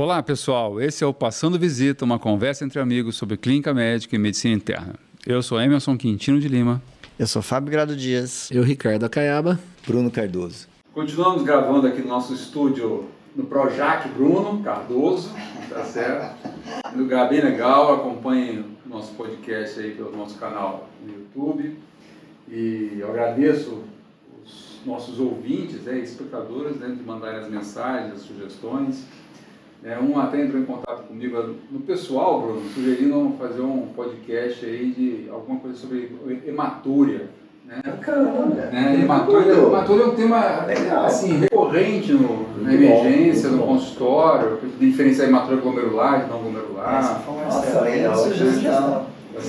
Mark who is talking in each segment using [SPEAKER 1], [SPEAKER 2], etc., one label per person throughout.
[SPEAKER 1] Olá, pessoal. Esse é o Passando Visita, uma conversa entre amigos sobre clínica médica e medicina interna. Eu sou Emerson Quintino de Lima.
[SPEAKER 2] Eu sou Fábio Grado Dias.
[SPEAKER 3] Eu, Ricardo Acaiaba.
[SPEAKER 4] Bruno Cardoso.
[SPEAKER 1] Continuamos gravando aqui no nosso estúdio no Projac Bruno Cardoso, tá certo? Um lugar bem legal, acompanhem o nosso podcast aí pelo nosso canal no YouTube. E eu agradeço os nossos ouvintes, né, espectadores, né, de mandarem as mensagens, as sugestões. É, um até entrou em contato comigo no pessoal, Bruno, sugerindo fazer um podcast aí de alguma coisa sobre hematúria. Né?
[SPEAKER 4] Caramba,
[SPEAKER 1] né? Hematúria, hematúria é um tema Legal. assim, recorrente no, na emergência, bom, no bom. consultório, diferenciar hematúria glomerular de não glomerular.
[SPEAKER 4] Nossa, legal, sugestão.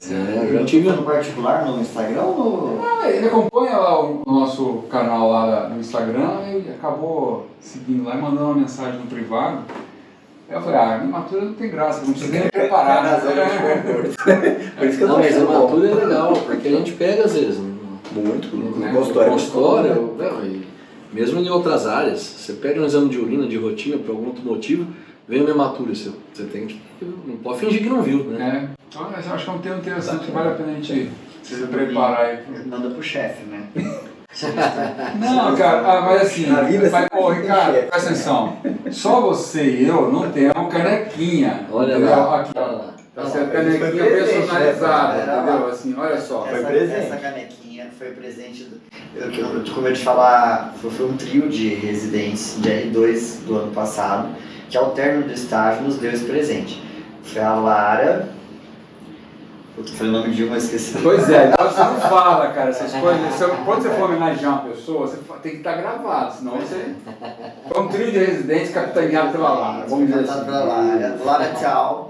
[SPEAKER 2] É, eu tive no particular no Instagram ou no...
[SPEAKER 1] Ah, ele acompanha lá o nosso canal lá no Instagram e acabou seguindo lá e mandando uma mensagem no privado. Eu falei, ah, a não tem graça, não precisa nem preparar.
[SPEAKER 3] Né? Por isso que eu não, mas a imatura é legal, porque a gente pega às vezes.
[SPEAKER 4] Muito, no,
[SPEAKER 3] né? consultório. consultório mesmo em outras áreas, você pega um exame de urina de rotina por algum outro motivo, vem uma imatura, você, você tem que. Não pode fingir que não viu,
[SPEAKER 1] né? É. Então, eu acho que é um tema interessante, vale a pena a gente se preparar aí.
[SPEAKER 2] Manda pro chefe, né?
[SPEAKER 1] Não, cara, ah, mas assim, mas, pô, Ricardo, presta atenção. Só você e eu não temos canequinha.
[SPEAKER 3] Olha lá.
[SPEAKER 1] Aqui, ó. Tá certo? Canequinha personalizada, né? entendeu? Assim, olha só.
[SPEAKER 2] Essa, foi presente. Essa canequinha foi presente. Do, eu, eu, como eu te falar, foi, foi um trio de residentes de R2 do ano passado, que ao término do estágio nos deu esse presente. Foi a Lara, foi o nome de uma, esqueci.
[SPEAKER 1] Pois é, então você não fala, cara, essas coisas. Você, quando você for homenagear uma pessoa, você tem que estar gravado, senão você. Foi um trio de residentes capitaneado pela Lara. Vamos dizer assim.
[SPEAKER 2] pela Lara. Lara, tchau.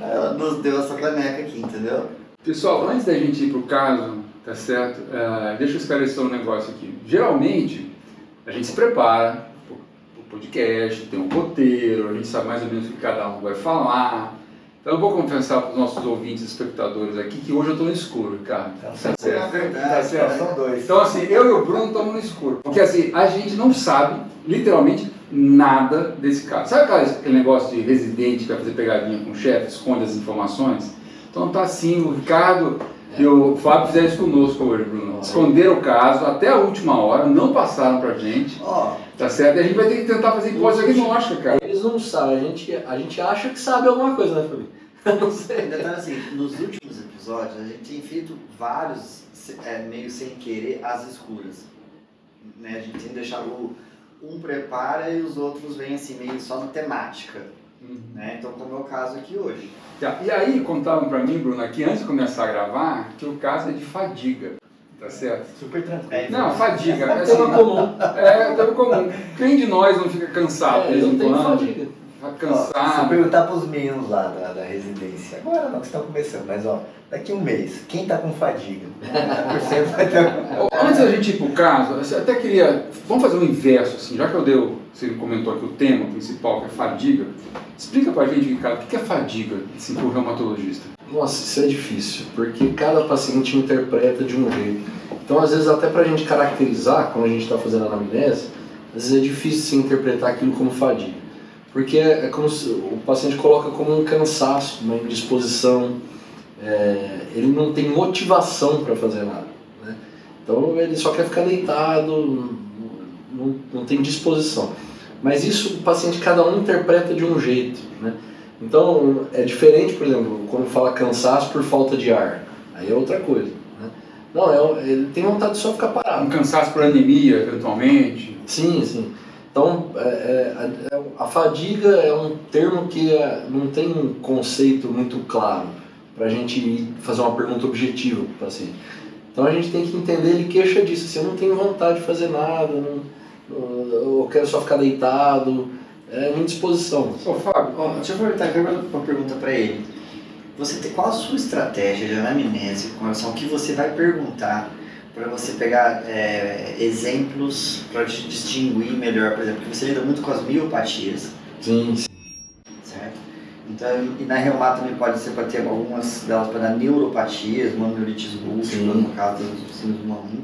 [SPEAKER 2] Ela nos deu essa caneca aqui, entendeu?
[SPEAKER 1] Pessoal, antes da gente ir pro caso, tá certo? Uh, deixa eu esclarecer um negócio aqui. Geralmente, a gente se prepara podcast, tem um roteiro, a gente sabe mais ou menos o que cada um vai falar. Então eu vou confessar para os nossos ouvintes e espectadores aqui que hoje eu estou no escuro, cara.
[SPEAKER 2] Tá, tá certo? Verdade, tá certo? São dois.
[SPEAKER 1] Então assim, eu e o Bruno estamos no escuro. Porque assim, a gente não sabe, literalmente, nada desse caso. Sabe aquele negócio de residente que vai fazer pegadinha com o chefe, esconde as informações? Então tá assim, o Ricardo e o Fábio fizeram isso conosco hoje, Bruno. Esconderam o caso até a última hora, não passaram pra gente.
[SPEAKER 2] Ó.
[SPEAKER 1] Tá certo? E a gente vai ter que tentar fazer hipótese agnóstica, cara.
[SPEAKER 3] Eles não sabem, a gente, a gente acha que sabe alguma coisa, né, Fábio?
[SPEAKER 2] Não sei. Ainda tá assim, nos últimos episódios, a gente tem feito vários, é, meio sem querer, as escuras. Né? A gente tem deixado um prepara e os outros vêm assim, meio só na temática. Uhum. Né? Então, como é o caso aqui hoje.
[SPEAKER 1] Tá. E aí contavam para mim, Bruno, aqui antes de começar a gravar, que o caso é de fadiga. Tá certo?
[SPEAKER 2] Super tranquilo.
[SPEAKER 1] É, não, fadiga. É tema comum. É tema comum. Quem de nós não fica cansado?
[SPEAKER 3] É, eu não tenho fadiga.
[SPEAKER 1] Tá cansado.
[SPEAKER 2] se perguntar para os meninos lá da, da residência, agora não que estão começando, mas ó, daqui a um mês, quem está com fadiga? vai
[SPEAKER 1] ter... Antes da gente ir para o caso, eu até queria. Vamos fazer um inverso, assim, já que eu dei, você comentou aqui o tema principal, que é fadiga. Explica para a gente, Ricardo, o que é fadiga, assim, para o reumatologista?
[SPEAKER 3] Nossa, isso é difícil, porque cada paciente interpreta de um jeito. Então, às vezes, até para a gente caracterizar, quando a gente está fazendo a anamnese, às vezes é difícil se interpretar aquilo como fadiga. Porque é como se o paciente coloca como um cansaço, uma indisposição, é, ele não tem motivação para fazer nada. Né? Então, ele só quer ficar deitado, não, não tem disposição. Mas isso o paciente, cada um interpreta de um jeito. Né? Então, é diferente, por exemplo, quando fala cansaço por falta de ar. Aí é outra coisa. Né? Não, é, ele tem vontade de só ficar parado.
[SPEAKER 1] Um cansaço por anemia, eventualmente.
[SPEAKER 3] Sim, sim. Então, é, é, é a fadiga é um termo que é, não tem um conceito muito claro para a gente fazer uma pergunta objetiva para o paciente. Então, a gente tem que entender, ele queixa disso, assim, eu não tenho vontade de fazer nada, não, eu quero só ficar deitado, é uma indisposição.
[SPEAKER 2] Ô Fábio, ó, deixa eu aproveitar aqui uma pergunta para ele. Você tem, qual a sua estratégia de anamnese com relação ao que você vai perguntar para você pegar é, exemplos para distinguir melhor, por exemplo, porque você lida muito com as miopatias.
[SPEAKER 3] Sim.
[SPEAKER 2] Certo? Então, e na reumato também pode ser para ter algumas delas para dar neuropatias, mononeurites múltipla, no caso dos síndromes do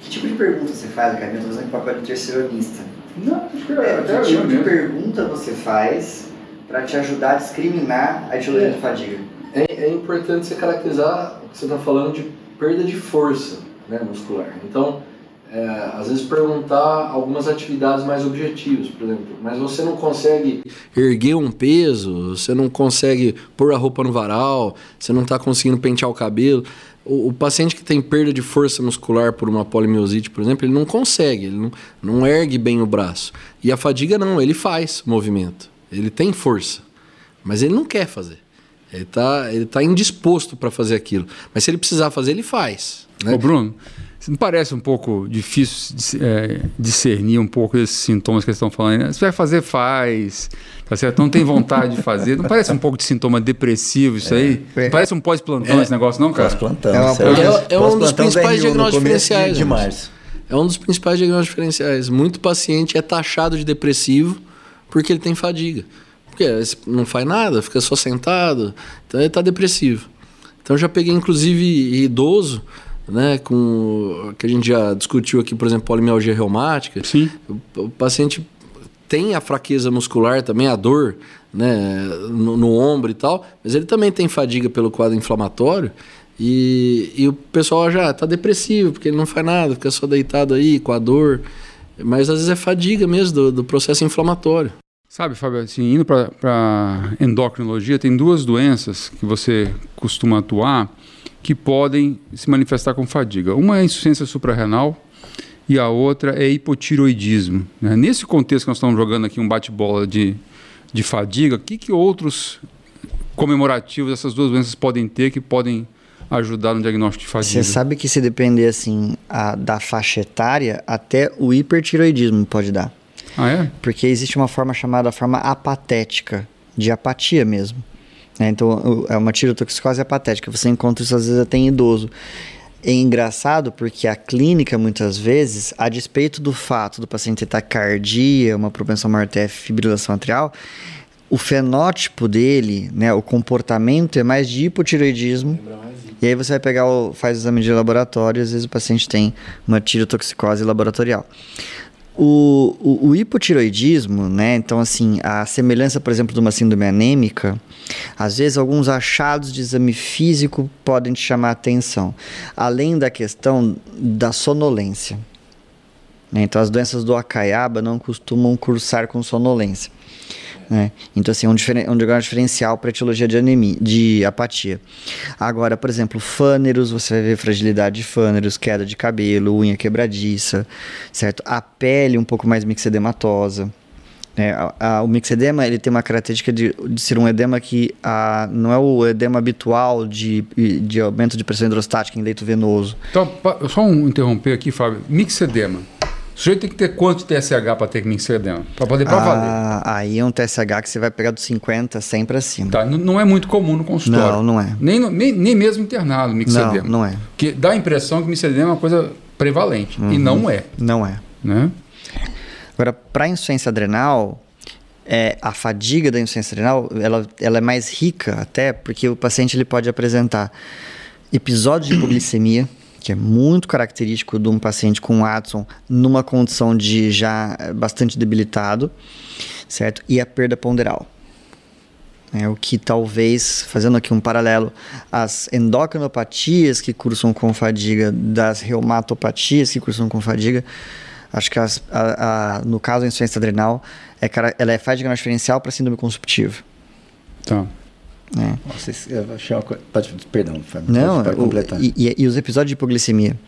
[SPEAKER 2] Que tipo de pergunta você faz, Academia? Eu tô fazendo papel de terceironista.
[SPEAKER 1] Não, acho que
[SPEAKER 2] É,
[SPEAKER 1] é,
[SPEAKER 2] que tipo de
[SPEAKER 1] mesmo.
[SPEAKER 2] pergunta você faz para te ajudar a discriminar a etiologia
[SPEAKER 3] É.
[SPEAKER 2] de fadiga?
[SPEAKER 3] É, é importante você caracterizar o que você está falando de perda de força né, muscular. Então, é, às vezes perguntar algumas atividades mais objetivas, por exemplo, mas você não consegue erguer um peso, você não consegue pôr a roupa no varal, você não está conseguindo pentear o cabelo. O, o paciente que tem perda de força muscular por uma polimiosite, por exemplo, ele não consegue, ele não, não ergue bem o braço. E a fadiga não, ele faz movimento, ele tem força, mas ele não quer fazer. Ele está ele tá indisposto para fazer aquilo. Mas se ele precisar fazer, ele faz. Né?
[SPEAKER 1] Ô Bruno, não parece um pouco difícil de, é, discernir um pouco desses sintomas que eles estão falando? Né? Se vai fazer, faz. Tá certo? Não tem vontade de fazer. Não parece um pouco de sintoma depressivo isso aí?
[SPEAKER 2] É.
[SPEAKER 1] Não parece um pós-plantão esse negócio, não, cara?
[SPEAKER 4] Pós-plantão.
[SPEAKER 2] É
[SPEAKER 3] é- é um dos principais diagnósticos
[SPEAKER 4] de-
[SPEAKER 3] diferenciais,
[SPEAKER 4] De,
[SPEAKER 3] né?
[SPEAKER 4] março.
[SPEAKER 3] É um dos principais diagnósticos diferenciais. Muito paciente é taxado de depressivo porque ele tem fadiga. Porque não faz nada, fica só sentado, então ele está depressivo. Então eu já peguei inclusive idoso, né, com que a gente já discutiu aqui, por exemplo, polimialgia reumática.
[SPEAKER 1] Sim.
[SPEAKER 3] O, o paciente tem a fraqueza muscular também, a dor, né, no, no ombro e tal, mas ele também tem fadiga pelo quadro inflamatório. E, e o pessoal já está depressivo, porque ele não faz nada, fica só deitado aí com a dor. Mas às vezes é fadiga mesmo do, do processo inflamatório.
[SPEAKER 1] Sabe, Fábio, assim, indo para endocrinologia, tem duas doenças que você costuma atuar que podem se manifestar com fadiga. Uma é a insuficiência suprarrenal e a outra é hipotiroidismo. né? Nesse contexto que nós estamos jogando aqui um bate-bola de, de fadiga, o que, que outros comemorativos essas duas doenças podem ter que podem ajudar no diagnóstico de fadiga?
[SPEAKER 2] Você sabe que se depender assim a- da faixa etária, até o hipertiroidismo pode dar.
[SPEAKER 1] Ah, é?
[SPEAKER 2] Porque existe uma forma chamada forma apatética, de apatia mesmo. Né? Então, o- é uma tirotoxicose apatética. Você encontra isso às vezes até em idoso. É engraçado porque a clínica, muitas vezes, a despeito do fato do paciente ter taquicardia, uma propensão maior a ter fibrilação atrial, o fenótipo dele, né, o comportamento é mais de hipotiroidismo. E aí você vai pegar, o, faz o exame de laboratório, às vezes o paciente tem uma tirotoxicose laboratorial. O, o, o hipotiroidismo, né? Então, assim, a semelhança, por exemplo, de uma síndrome anêmica, às vezes alguns achados de exame físico podem te chamar a atenção, além da questão da sonolência. né? Então, as doenças do Acaiaba não costumam cursar com sonolência. né? Então, assim, é um, diferen- um diagnóstico diferencial para etiologia de anemia, de apatia. Agora, por exemplo, fâneros, você vai ver fragilidade de fâneros, queda de cabelo, unha quebradiça, certo? A pele um pouco mais mixedematosa. Né? A- a- o mixedema ele tem uma característica de, de ser um edema que ah, não é o edema habitual de, de aumento de pressão hidrostática em leito venoso.
[SPEAKER 1] Então, só um interromper aqui, Fábio. Mixedema. O sujeito tem que ter quanto de TSH para ter mixedema? Para poder valer.
[SPEAKER 2] Ah, aí é um TSH que você vai pegar dos 50, 100 para cima.
[SPEAKER 1] Tá? Não é muito comum no consultório.
[SPEAKER 2] Não, não é.
[SPEAKER 1] Nem, nem, nem mesmo internado, mixedema.
[SPEAKER 2] Não, não é.
[SPEAKER 1] Porque dá a impressão que mixedema é uma coisa prevalente. E não é.
[SPEAKER 2] Não é.
[SPEAKER 1] Né?
[SPEAKER 2] Agora, para insuficiência adrenal, é, a fadiga da insuficiência adrenal ela, ela é mais rica até porque o paciente ele pode apresentar episódios de hipoglicemia, que é muito característico de um paciente com Watson numa condição de já eh, bastante debilitado, certo? E a perda ponderal. É o que talvez, fazendo aqui um paralelo, as endocrinopatias que cursam com fadiga, das reumatopatias que cursam com fadiga, acho que as- a- a- no caso da insuficiência adrenal, é, ela é fadiga diferencial para síndrome consumptiva.
[SPEAKER 1] Tá.
[SPEAKER 2] Né?
[SPEAKER 4] Nossa, isso- eu achei uma coisa. Pode, perdão, Fábio.
[SPEAKER 2] Não,
[SPEAKER 4] pode
[SPEAKER 2] o-
[SPEAKER 4] completar.
[SPEAKER 2] e, e- e os episódios de hipoglicemia.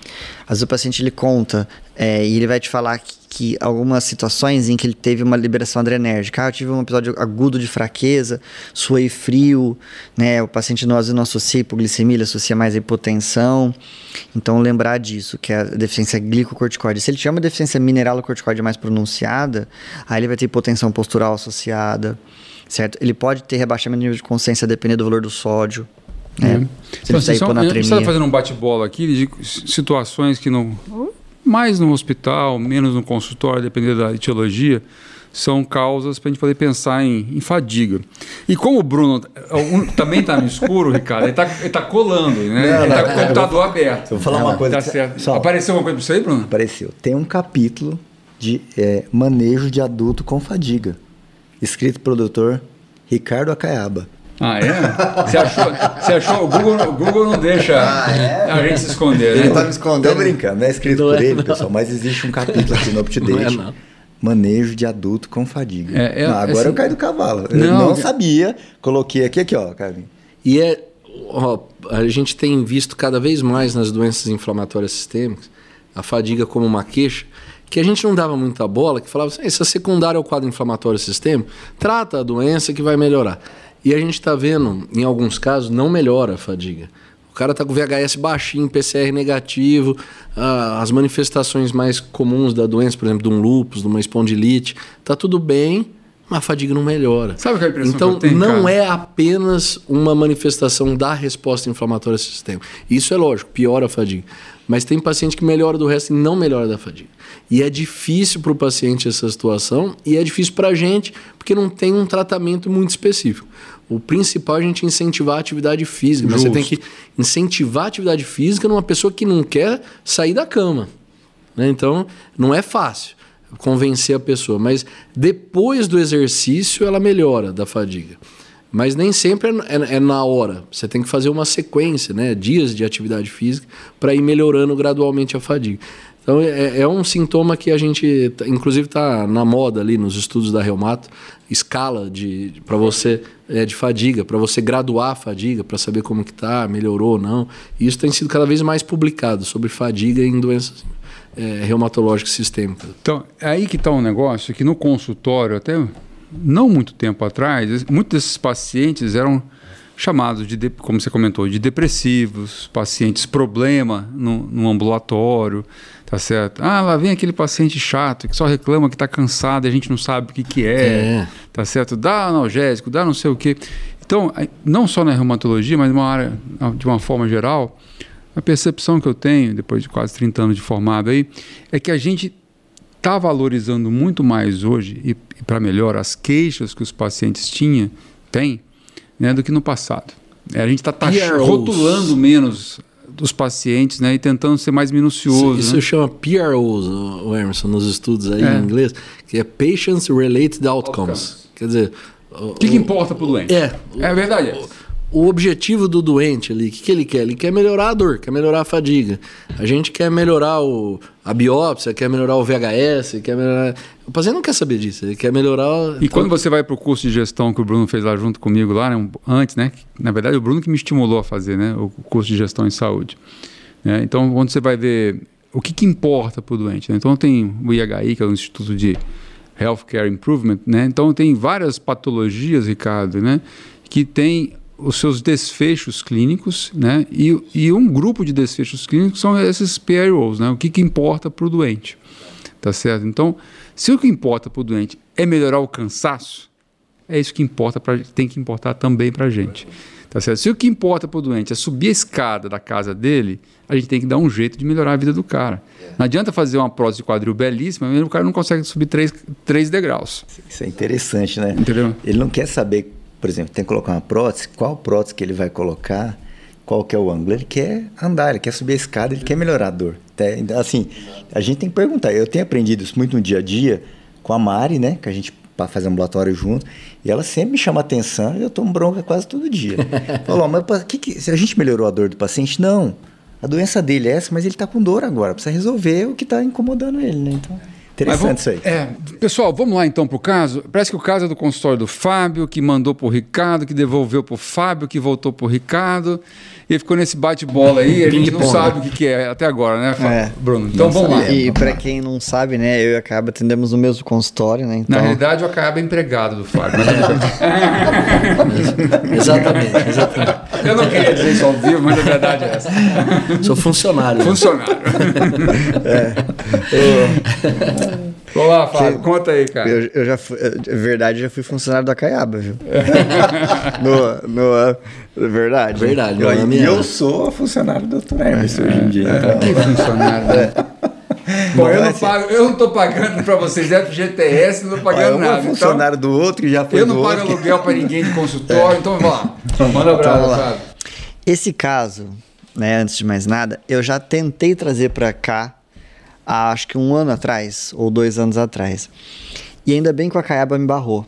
[SPEAKER 2] Às vezes o paciente ele conta é, e ele vai te falar que, que algumas situações em que ele teve uma liberação adrenérgica. Ah, eu tive um episódio agudo de fraqueza, suei frio, né? O paciente não, às vezes não associa hipoglicemia, ele associa mais a hipotensão. Então lembrar disso, que é a deficiência glicocorticoide. Se ele tiver uma deficiência mineralocorticoide mais pronunciada, aí ele vai ter hipotensão postural associada, certo? Ele pode ter rebaixamento de nível de consciência dependendo do valor do sódio. Né?
[SPEAKER 1] É.
[SPEAKER 2] Se ele
[SPEAKER 1] Então, só-
[SPEAKER 2] hiponatremia.
[SPEAKER 1] Você está fazendo um bate-bola aqui de situações que não. Mais no hospital, menos no consultório, dependendo da etiologia. são causas para a gente poder pensar em, em, fadiga. E como o Bruno um, também está no escuro, Ricardo, ele está tá colando, né? Não, ele está com o computador vou, aberto.
[SPEAKER 4] Vou falar uma coisa.
[SPEAKER 1] Tá certo. Só, Apareceu alguma coisa para você aí, Bruno?
[SPEAKER 4] Apareceu. Tem um capítulo de é, manejo de adulto com fadiga, escrito pelo doutor Ricardo Acaiaba.
[SPEAKER 1] Ah, é? Você achou? Você achou? O Google, o Google não deixa ah, é? a gente se esconder,
[SPEAKER 4] né? Ele tá me escondendo. Tô brincando, não é escrito não por é, ele, não. pessoal, mas existe um capítulo aqui no UpToDate. Não é, não. Manejo de adulto com fadiga. É, é, não, agora assim, eu caio do cavalo. Não, eu não sabia, coloquei aqui, aqui, ó, Carlinhos.
[SPEAKER 3] E é, ó, a gente tem visto cada vez mais nas doenças inflamatórias sistêmicas a fadiga como uma queixa que a gente não dava muita bola, que falava assim, isso é secundário ao quadro inflamatório sistêmico, trata a doença que vai melhorar. E a gente está vendo, em alguns casos, não melhora a fadiga. O cara está com VHS baixinho, PCR negativo, ah, as manifestações mais comuns da doença, por exemplo, de um lúpus, de uma espondilite, está tudo bem, mas a fadiga não melhora.
[SPEAKER 1] Sabe qual é a impressão
[SPEAKER 3] então,
[SPEAKER 1] que eu tenho,
[SPEAKER 3] não
[SPEAKER 1] cara?
[SPEAKER 3] é apenas uma manifestação da resposta inflamatória sistêmica. Isso é lógico, piora a fadiga. Mas tem paciente que melhora do resto e não melhora da fadiga. E é difícil para o paciente essa situação e é difícil para a gente porque não tem um tratamento muito específico. O principal é a gente incentivar a atividade física. Mas você tem que incentivar a atividade física numa pessoa que não quer sair da cama. Né? Então, não é fácil convencer a pessoa. Mas depois do exercício, ela melhora da fadiga. Mas nem sempre é, é, é, na hora. Você tem que fazer uma sequência, né? dias de atividade física, para ir melhorando gradualmente a fadiga. Então é, é um sintoma que a gente, inclusive, está na moda ali nos estudos da reumato, escala de, de para você é, de fadiga, para você graduar a fadiga, para saber como que tá, melhorou ou não. E isso tem sido cada vez mais publicado sobre fadiga em doenças é, reumatológicas sistêmicas.
[SPEAKER 1] Então é aí que está um negócio que no consultório até não muito tempo atrás, muitos desses pacientes eram chamados de, como você comentou, de depressivos, pacientes problema no, no ambulatório, tá certo? Ah, lá vem aquele paciente chato que só reclama que está cansado e a gente não sabe o que, que é, é, tá certo? Dá analgésico, dá não sei o quê. Então, não só na reumatologia, mas uma área, de uma forma geral, a percepção que eu tenho, depois de quase 30 anos de formado aí, é que a gente está valorizando muito mais hoje, e, e para melhor, as queixas que os pacientes tinham, têm, né, do que no passado. É, a gente está rotulando menos os pacientes né, e tentando ser mais minucioso.
[SPEAKER 3] Isso,
[SPEAKER 1] né?
[SPEAKER 3] chama PROs, o Emerson, nos estudos aí é. em inglês, que é Patients Related Outcomes. Quer dizer...
[SPEAKER 1] O que, que importa para o doente?
[SPEAKER 3] É.
[SPEAKER 1] É verdade.
[SPEAKER 3] O, o objetivo do doente ali, o que, que ele quer? Ele quer melhorar a dor, quer melhorar a fadiga. A gente quer melhorar o, a biópsia, quer melhorar o VHS, quer melhorar. O paciente não quer saber disso, ele quer melhorar.
[SPEAKER 1] E quando você vai para o curso de gestão que o Bruno fez lá junto comigo, lá, né, antes, né? Na verdade, o Bruno que me estimulou a fazer né, o curso de gestão em saúde. Né? Então, quando você vai ver o que, que importa para o doente. Né? Então, tem o IHI, que é o Instituto de Healthcare Improvement, né? Então, tem várias patologias, Ricardo, né? Que tem os seus desfechos clínicos, né? E, e um grupo de desfechos clínicos são esses PROs, né? O que, que importa para o doente, tá certo? Então, se o que importa para o doente é melhorar o cansaço, é isso que importa pra, tem que importar também para a gente, tá certo? Se o que importa para o doente é subir a escada da casa dele, a gente tem que dar um jeito de melhorar a vida do cara. Não adianta fazer uma prótese de quadril belíssima, mas o cara não consegue subir três, três degraus.
[SPEAKER 4] Isso é interessante, né?
[SPEAKER 1] Entendeu?
[SPEAKER 4] Ele não quer saber por exemplo, tem que colocar uma prótese, qual prótese que ele vai colocar, qual que é o ângulo. Ele quer andar, ele quer subir a escada, ele quer melhorar a dor. Assim, a gente tem que perguntar. Eu tenho aprendido isso muito no dia a dia com a Mari, né? Que a gente faz ambulatório junto, e ela sempre me chama atenção e eu tomo bronca quase todo dia. Falou, mas que que, se a gente melhorou a dor do paciente? Não. A doença dele é essa, mas ele está com dor agora. Precisa resolver o que está incomodando ele, né? Então... Interessante vamos, isso aí.
[SPEAKER 1] É, pessoal, vamos lá então para o caso. Parece que o caso é do consultório do Fábio, que mandou para o Ricardo, que devolveu para o Fábio, que voltou para o Ricardo. E ficou nesse bate-bola aí, a gente não sabe o que, que, é até agora, né, Fábio? É, Bruno? Então vamos lá.
[SPEAKER 2] E para quem não sabe, né, eu e a Acaba atendemos no mesmo consultório, né?
[SPEAKER 1] Então... Na realidade, o Acaba é empregado do Fábio.
[SPEAKER 3] exatamente, exatamente.
[SPEAKER 1] Eu não queria dizer isso ao vivo, mas a verdade é essa.
[SPEAKER 3] Sou funcionário.
[SPEAKER 1] Funcionário. é. Vamos lá, Fábio, conta aí, cara.
[SPEAKER 2] Eu, eu já fui, é verdade, já fui funcionário da Caiaba, viu? no, no, verdade.
[SPEAKER 3] Verdade.
[SPEAKER 4] Eu, e eu sou funcionário do Dr. Hermes é, hoje em dia. É, então.
[SPEAKER 1] Que funcionário, né? Bom, eu não, pago, eu não tô pagando para vocês FGTS, não tô pagando
[SPEAKER 4] um
[SPEAKER 1] nada.
[SPEAKER 4] é funcionário
[SPEAKER 1] então,
[SPEAKER 4] do outro que já foi
[SPEAKER 1] Eu não pago
[SPEAKER 4] outro.
[SPEAKER 1] aluguel para ninguém de consultório, então vamos lá. Manda abraço,
[SPEAKER 2] Vamos lá. Esse caso, né, antes de mais nada, eu já tentei trazer pra cá há acho que um ano atrás, ou dois anos atrás. E ainda bem que o Acaiaba me barrou.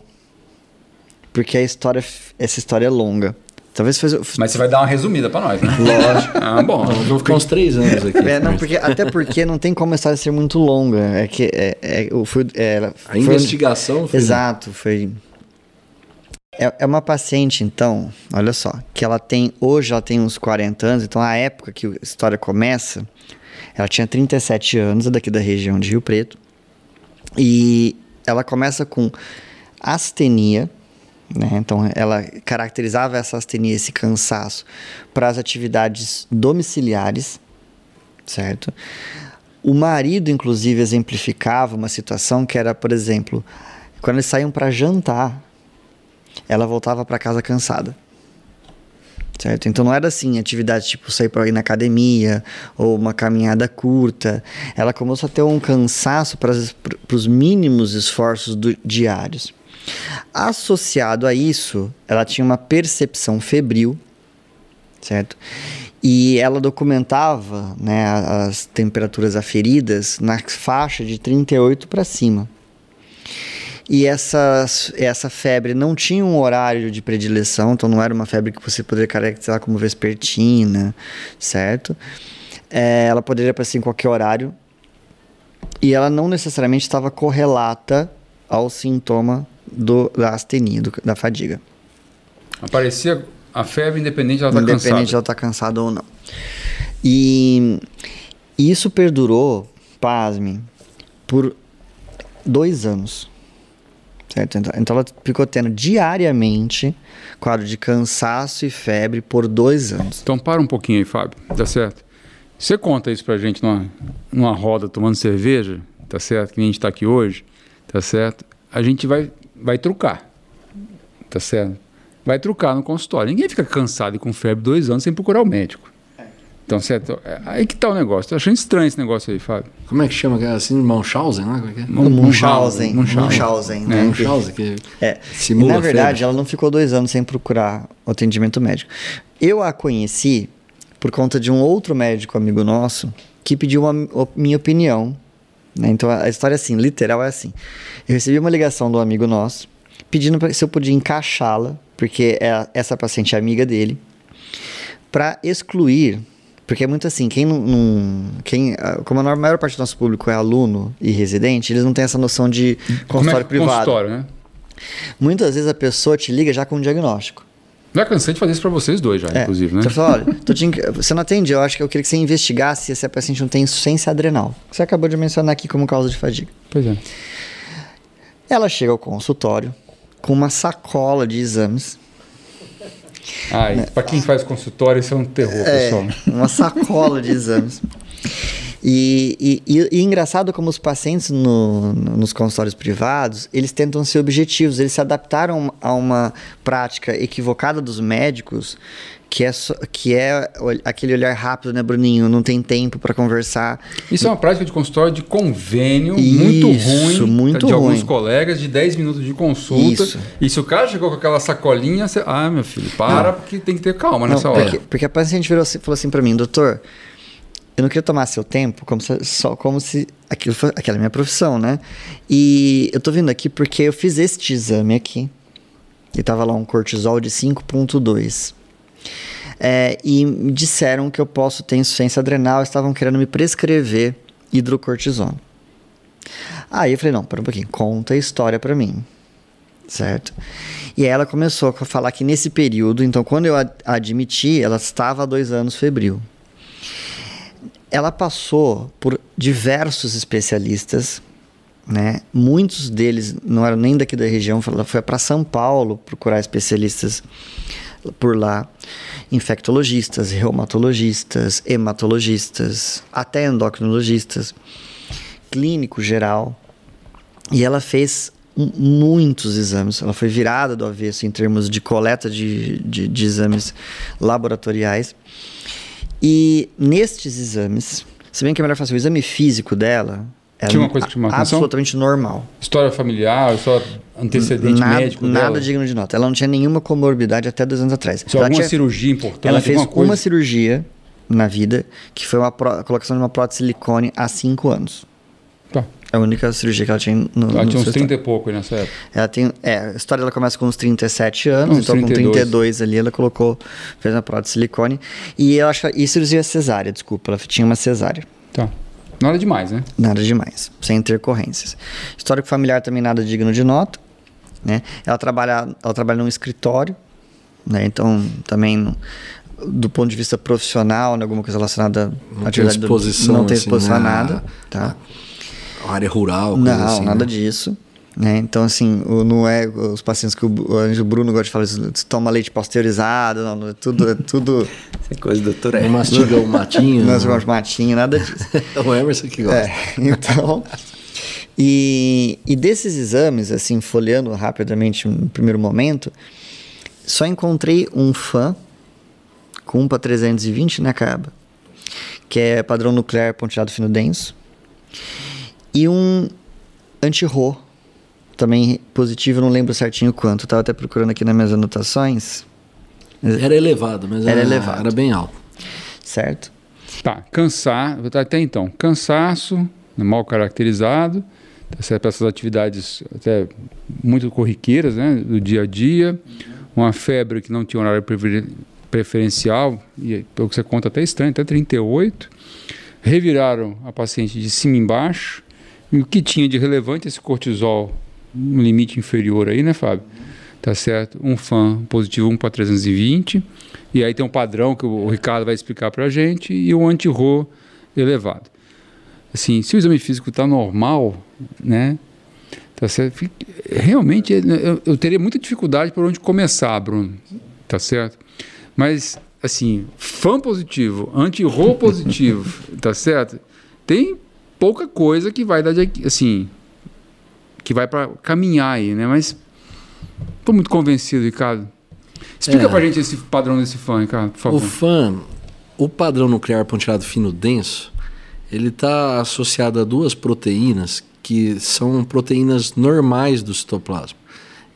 [SPEAKER 2] Porque a história, essa história é longa. Talvez fez.
[SPEAKER 1] Mas você vai dar uma resumida para nós, né?
[SPEAKER 2] Lógico.
[SPEAKER 1] Ah, bom.
[SPEAKER 3] Eu vou ficar uns três anos aqui.
[SPEAKER 2] É, não, porque, até porque não tem como a história ser muito longa. É que é, é, eu fui, é,
[SPEAKER 3] A
[SPEAKER 2] foi-
[SPEAKER 3] investigação foi...
[SPEAKER 2] Exato, foi. É, é uma paciente, então, olha só, que ela tem, hoje ela tem uns 40 anos, então a época que a história começa, ela tinha 37 anos, é daqui da região de Rio Preto, e ela começa com astenia, né? Então ela caracterizava essa astenia, esse cansaço, para as atividades domiciliares, certo? O marido, inclusive, exemplificava uma situação que era, por exemplo, quando eles saíam para jantar, ela voltava para casa cansada. Certo? Então não era assim, atividade tipo sair para ir na academia ou uma caminhada curta. Ela começou a ter um cansaço para os mínimos esforços do- diários. Associado a isso, ela tinha uma percepção febril, certo? E ela documentava né, as temperaturas aferidas na faixa de 38 para cima. E essa, essa febre não tinha um horário de predileção, então não era uma febre que você poderia caracterizar como vespertina, certo? É, ela poderia aparecer em qualquer horário e ela não necessariamente estava correlata ao sintoma do, da astenia, do- da fadiga.
[SPEAKER 1] Aparecia a febre independente de ela estar
[SPEAKER 2] Independente de
[SPEAKER 1] cansada.
[SPEAKER 2] ela estar cansada ou não. E isso perdurou, pasme, por dois anos. Certo? Então, então ela ficou tendo diariamente quadro de cansaço e febre por dois anos.
[SPEAKER 1] Então para um pouquinho aí, Fábio, tá certo? Você conta isso pra gente numa, numa roda tomando cerveja, tá certo? Que a gente tá aqui hoje, tá certo? A gente vai, vai trucar, tá certo? Vai trucar no consultório. Ninguém fica cansado e com febre dois anos sem procurar o médico. Então, certo? É, Aí que tá o negócio. Tô achando estranho esse negócio aí, Fábio.
[SPEAKER 3] Como é que chama? aquela Assim, Munchausen, né? Como é que é?
[SPEAKER 2] O Munchausen.
[SPEAKER 1] Munchausen.
[SPEAKER 2] Munchausen, né?
[SPEAKER 3] É, Munchausen, que
[SPEAKER 2] É,
[SPEAKER 3] simula
[SPEAKER 2] e na verdade,
[SPEAKER 3] febre.
[SPEAKER 2] ela não ficou dois anos sem procurar o atendimento médico. Eu a conheci por conta de um outro médico amigo nosso que pediu uma, minha opinião. Né? Então a história é assim, literal é assim. Eu recebi uma ligação do amigo nosso pedindo pra, se eu podia encaixá-la, porque é- essa paciente é amiga dele, para excluir. Porque é muito assim, quem não. não- quem, como a maior parte do nosso público é aluno e residente, eles não têm essa noção de
[SPEAKER 1] Como é
[SPEAKER 2] consultório privado.
[SPEAKER 1] consultório, né?
[SPEAKER 2] Muitas vezes a pessoa te liga já com um diagnóstico.
[SPEAKER 1] Já cansei de fazer isso pra vocês dois já,
[SPEAKER 2] É.
[SPEAKER 1] inclusive, né?
[SPEAKER 2] Então fala, olha, você não atende, eu acho que eu queria que você investigasse se a paciente não tem insuficiência adrenal. Você acabou de mencionar aqui como causa de fadiga.
[SPEAKER 1] Pois é.
[SPEAKER 2] Ela chega ao consultório com uma sacola de exames.
[SPEAKER 1] Ai, pra quem faz consultório, isso é um terror,
[SPEAKER 2] É,
[SPEAKER 1] pessoal.
[SPEAKER 2] uma sacola de exames. E, e, e- e engraçado como os pacientes no- no- nos consultórios privados, eles tentam ser objetivos, eles se adaptaram a uma prática equivocada dos médicos, que é, só- que é aquele olhar rápido, né, Bruninho? Não tem tempo para conversar.
[SPEAKER 1] Isso é uma prática de consultório de convênio muito
[SPEAKER 2] Isso,
[SPEAKER 1] ruim
[SPEAKER 2] muito
[SPEAKER 1] de alguns
[SPEAKER 2] ruim.
[SPEAKER 1] colegas de 10 minutos de consulta.
[SPEAKER 2] Isso.
[SPEAKER 1] E se o cara chegou com aquela sacolinha, você... ah, meu filho, para, porque tem que ter calma
[SPEAKER 2] Não,
[SPEAKER 1] nessa hora.
[SPEAKER 2] porque, porque a paciente virou, assim- falou assim para mim, doutor, eu não queria tomar seu tempo, como se, só como se aquilo fosse, aquela é minha profissão, né? E eu tô vindo aqui porque eu fiz este exame aqui. E tava lá um cortisol de 5.2. É, e disseram que eu posso ter insuficiência adrenal, estavam querendo me prescrever hidrocortisona. Aí eu falei, não, pera um pouquinho, conta a história pra mim certo? E ela começou a falar que nesse período, então quando eu a- admiti, ela estava há dois anos febril. Ela passou por diversos especialistas, né? Muitos deles não eram nem daqui da região, ela foi para São Paulo procurar especialistas por lá, infectologistas, reumatologistas, hematologistas, até endocrinologistas, clínico geral. E ela fez muitos exames. Ela foi virada do avesso em termos de coleta de, de, de exames laboratoriais. E nestes exames Se bem que é melhor fazer o exame físico dela. Era
[SPEAKER 1] Tinha uma coisa que chamou a atenção?
[SPEAKER 2] absolutamente normal.
[SPEAKER 1] História familiar, só antecedente
[SPEAKER 2] nada,
[SPEAKER 1] médico
[SPEAKER 2] nada
[SPEAKER 1] dela?
[SPEAKER 2] digno de nota. Ela não tinha nenhuma comorbidade até dois anos atrás.
[SPEAKER 1] Se
[SPEAKER 2] ela,
[SPEAKER 1] alguma
[SPEAKER 2] tinha-
[SPEAKER 1] cirurgia importante,
[SPEAKER 2] ela fez uma cirurgia na vida, que foi uma pró- a colocação de uma prótese silicone há cinco anos.
[SPEAKER 1] Tá.
[SPEAKER 2] É a única cirurgia que ela tinha no,
[SPEAKER 1] Ela
[SPEAKER 2] no
[SPEAKER 1] tinha uns
[SPEAKER 2] seu
[SPEAKER 1] 30 e pouco nessa época.
[SPEAKER 2] Ela tem, é, a história dela começa com uns 37 anos,
[SPEAKER 1] Uns
[SPEAKER 2] então
[SPEAKER 1] 32.
[SPEAKER 2] com 32 ali ela colocou, fez uma prótese de silicone. E eu acho e cirurgia cesárea, desculpa, ela tinha uma cesárea.
[SPEAKER 1] Tá. Nada demais, né?
[SPEAKER 2] Nada demais, sem intercorrências. Histórico familiar também nada digno de nota, né? Ela trabalha, ela trabalha num escritório, né? Então também no- do ponto de vista profissional, né? alguma coisa relacionada
[SPEAKER 3] Não
[SPEAKER 2] à
[SPEAKER 3] tem
[SPEAKER 2] atividade do-
[SPEAKER 3] exposição,
[SPEAKER 2] não tem
[SPEAKER 3] assim,
[SPEAKER 2] exposição a
[SPEAKER 3] né?
[SPEAKER 2] nada, tá?
[SPEAKER 3] Área rural, coisa
[SPEAKER 2] Não,
[SPEAKER 3] assim.
[SPEAKER 2] nada
[SPEAKER 3] né?
[SPEAKER 2] disso. Né? Então, assim, o- não é os pacientes que o, o Bruno gosta de falar, isso, toma leite pasteurizado, não, não, é tudo, é tudo,
[SPEAKER 4] Essa coisa do doutor
[SPEAKER 3] Não
[SPEAKER 4] é.
[SPEAKER 3] mastiga o matinho.
[SPEAKER 2] nós
[SPEAKER 3] né?
[SPEAKER 2] vamos matinho, nada disso.
[SPEAKER 3] o Emerson que gosta.
[SPEAKER 2] É, então, e, e desses exames, assim, folheando rapidamente no primeiro momento, só encontrei um fã com 1 para 320 na caba, que é padrão nuclear pontilhado fino denso, e um anti-RO, também positivo, não lembro certinho quanto, estava até procurando aqui nas minhas anotações,
[SPEAKER 3] Era elevado, mas
[SPEAKER 2] Era
[SPEAKER 3] era,
[SPEAKER 2] elevado.
[SPEAKER 3] era bem alto.
[SPEAKER 2] certo?
[SPEAKER 1] Tá, cansar, até então, cansaço, né, mal caracterizado, tá para essas atividades até muito corriqueiras, né, do dia a dia, uma febre que não tinha horário prefer- preferencial, e pelo que você conta até estranho, até 38, reviraram a paciente de cima e embaixo, e o que tinha de relevante esse cortisol, um limite inferior aí, né, Fábio? Tá certo? Um fã positivo 1 para 320. E aí tem um padrão que o Ricardo vai explicar para a gente e o anti-RO elevado. Assim, se o exame físico está normal, né? Tá certo? Realmente eu, eu teria muita dificuldade por onde começar, Bruno. Tá certo? Mas, assim, fã positivo, anti-RO positivo, tá certo? Tem pouca coisa que vai dar, de- assim, que vai para caminhar aí, né? Mas tô muito convencido, Ricardo. Explica
[SPEAKER 3] É.
[SPEAKER 1] pra gente esse padrão desse fã, Ricardo, por favor.
[SPEAKER 3] O FAM, o padrão nuclear pontilhado fino denso, ele está associado a duas proteínas que são proteínas normais do citoplasma,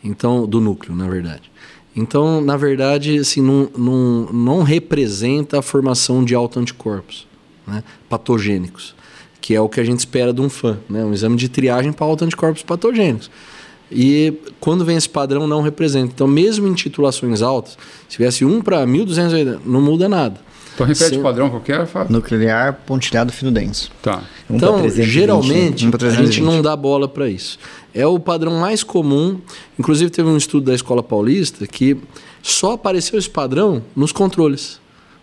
[SPEAKER 3] então do núcleo, na verdade. Então, na verdade, assim, não, não, não representa a formação de autoanticorpos né, patogênicos, que é o que a gente espera de um FAM, né, um exame de triagem para autoanticorpos patogênicos. E quando vem esse padrão, não representa. Então, mesmo em titulações altas, se tivesse 1 para 1.280, não muda nada.
[SPEAKER 1] Então repete
[SPEAKER 3] Sim.
[SPEAKER 1] o padrão qualquer, Fábio?
[SPEAKER 2] Nuclear pontilhado fino denso.
[SPEAKER 1] Tá.
[SPEAKER 4] Um
[SPEAKER 3] Então,
[SPEAKER 4] 320,
[SPEAKER 3] geralmente,
[SPEAKER 2] um
[SPEAKER 3] a gente
[SPEAKER 2] 320.
[SPEAKER 3] não dá bola para isso. É o padrão mais comum. Inclusive, teve um estudo da Escola Paulista que só apareceu esse padrão nos controles.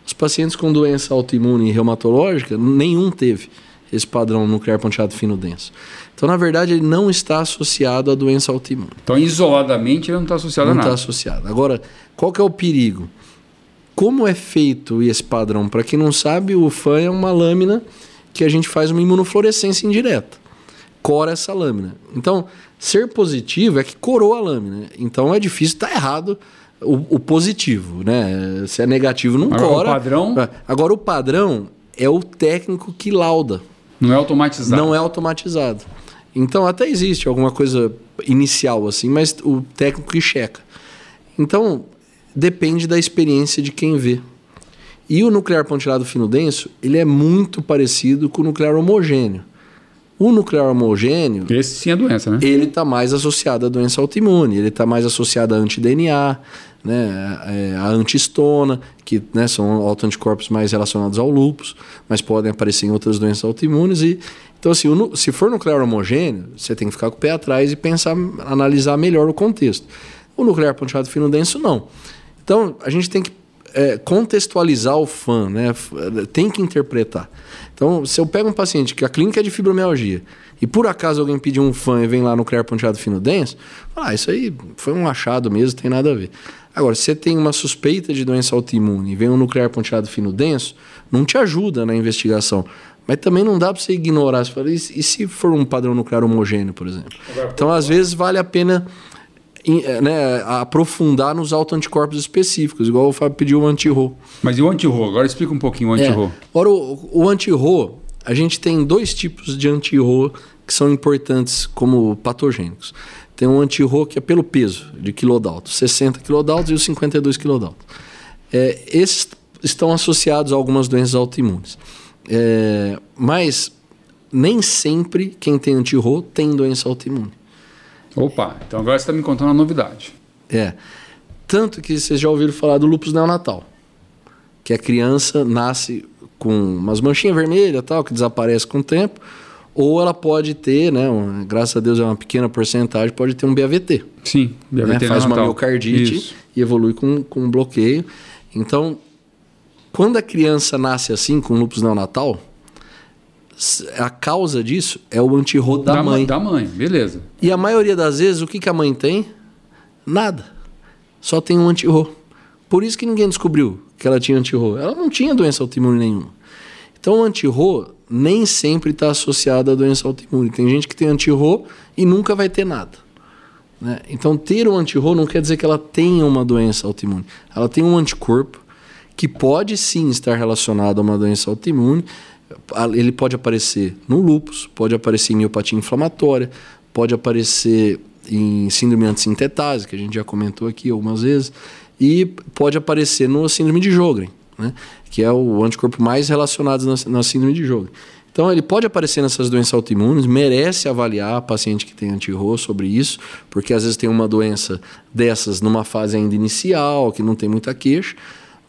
[SPEAKER 3] Os pacientes com doença autoimune e reumatológica, nenhum teve esse padrão nuclear pontilhado fino denso. Então, na verdade, ele não está associado à doença autoimune.
[SPEAKER 1] Então, isoladamente, ele não está associado
[SPEAKER 3] Não
[SPEAKER 1] a
[SPEAKER 3] está
[SPEAKER 1] nada.
[SPEAKER 3] associado. Agora, qual que é o perigo? Como é feito esse padrão? Para quem não sabe, o FAN é uma lâmina que a gente faz uma imunofluorescência indireta. Cora essa lâmina. Então, ser positivo é que corou a lâmina. Então, é difícil estar errado o, o positivo, né? Se é negativo, não
[SPEAKER 1] Agora, o
[SPEAKER 3] cora.
[SPEAKER 1] padrão?
[SPEAKER 3] Agora, o padrão é o técnico que lauda.
[SPEAKER 1] Não é automatizado.
[SPEAKER 3] Não é automatizado. Então até existe alguma coisa inicial assim, mas o técnico que checa. Então depende da experiência de quem vê. E o nuclear pontilhado fino denso, ele é muito parecido com o nuclear homogêneo. O nuclear homogêneo,
[SPEAKER 1] Esse sim é doença, né?
[SPEAKER 3] ele está mais associado à doença autoimune, ele está mais associado a anti-DNA, né, é, a antistona, que né, são autoanticorpos mais relacionados ao lúpus, mas podem aparecer em outras doenças autoimunes. E, então, assim, o se for nuclear homogêneo, você tem que ficar com o pé atrás e pensar, analisar melhor o contexto. O nuclear pontilhado fino denso, não. Então, a gente tem que é, contextualizar o fã, né? Tem que interpretar. Então, se eu pego um paciente que a clínica é de fibromialgia e por acaso alguém pedir um fã e vem lá nuclear pontilhado fino denso, ah, isso aí foi um achado mesmo, tem nada a ver. Agora, se você tem uma suspeita de doença autoimune e vem um nuclear pontilhado fino denso, não te ajuda na investigação. Mas também não dá para você ignorar. Você fala, e, se- e se for um padrão nuclear homogêneo, por exemplo? Então, às vezes, vale a pena eh, né, aprofundar nos autoanticorpos específicos, igual o Fábio pediu o anti-RO.
[SPEAKER 1] Mas e o anti-RO? Agora explica um pouquinho o
[SPEAKER 3] É.
[SPEAKER 1] anti-RO.
[SPEAKER 3] Agora, o, o anti-RO, a gente tem dois tipos de anti-RO que são importantes como patogênicos. Tem um anti-RO que é pelo peso de quilodalto, 60 quilodaltos e os 52 quilodaltos. É, esses estão associados a algumas doenças autoimunes. É, mas nem sempre quem tem anti-RO tem doença autoimune.
[SPEAKER 1] Opa, então agora você está me contando uma novidade.
[SPEAKER 3] É. Tanto que vocês já ouviram falar do lúpus neonatal, que a criança nasce com umas manchinhas vermelhas tal, que desaparece com o tempo, ou ela pode ter, né, um, graças a Deus é uma pequena porcentagem, pode ter um BAVT.
[SPEAKER 1] Sim,
[SPEAKER 3] né, faz uma miocardite Isso. e evolui com, com um bloqueio. Então, quando a criança nasce assim, com lúpus neonatal, a causa disso é o antirro da, da mãe.
[SPEAKER 1] Da mãe, beleza.
[SPEAKER 3] E a maioria das vezes, o que, que a mãe tem? Nada. Só tem um antirro. Por isso que ninguém descobriu que ela tinha antirro. Ela não tinha doença autoimune nenhuma. Então, o antirro nem sempre está associado à doença autoimune. Tem gente que tem antirro e nunca vai ter nada. Né? Então, ter um antirro não quer dizer que ela tenha uma doença autoimune. Ela tem um anticorpo que pode sim estar relacionado a uma doença autoimune, ele pode aparecer no lúpus, pode aparecer em miopatia inflamatória, pode aparecer em síndrome antissintetase, que a gente já comentou aqui algumas vezes, e pode aparecer no síndrome de Jogren, né? Que é o anticorpo mais relacionado na, na síndrome de Jogren. Então, ele pode aparecer nessas doenças autoimunes, merece avaliar a paciente que tem anti-RO sobre isso, porque às vezes tem uma doença dessas numa fase ainda inicial, que não tem muita queixa,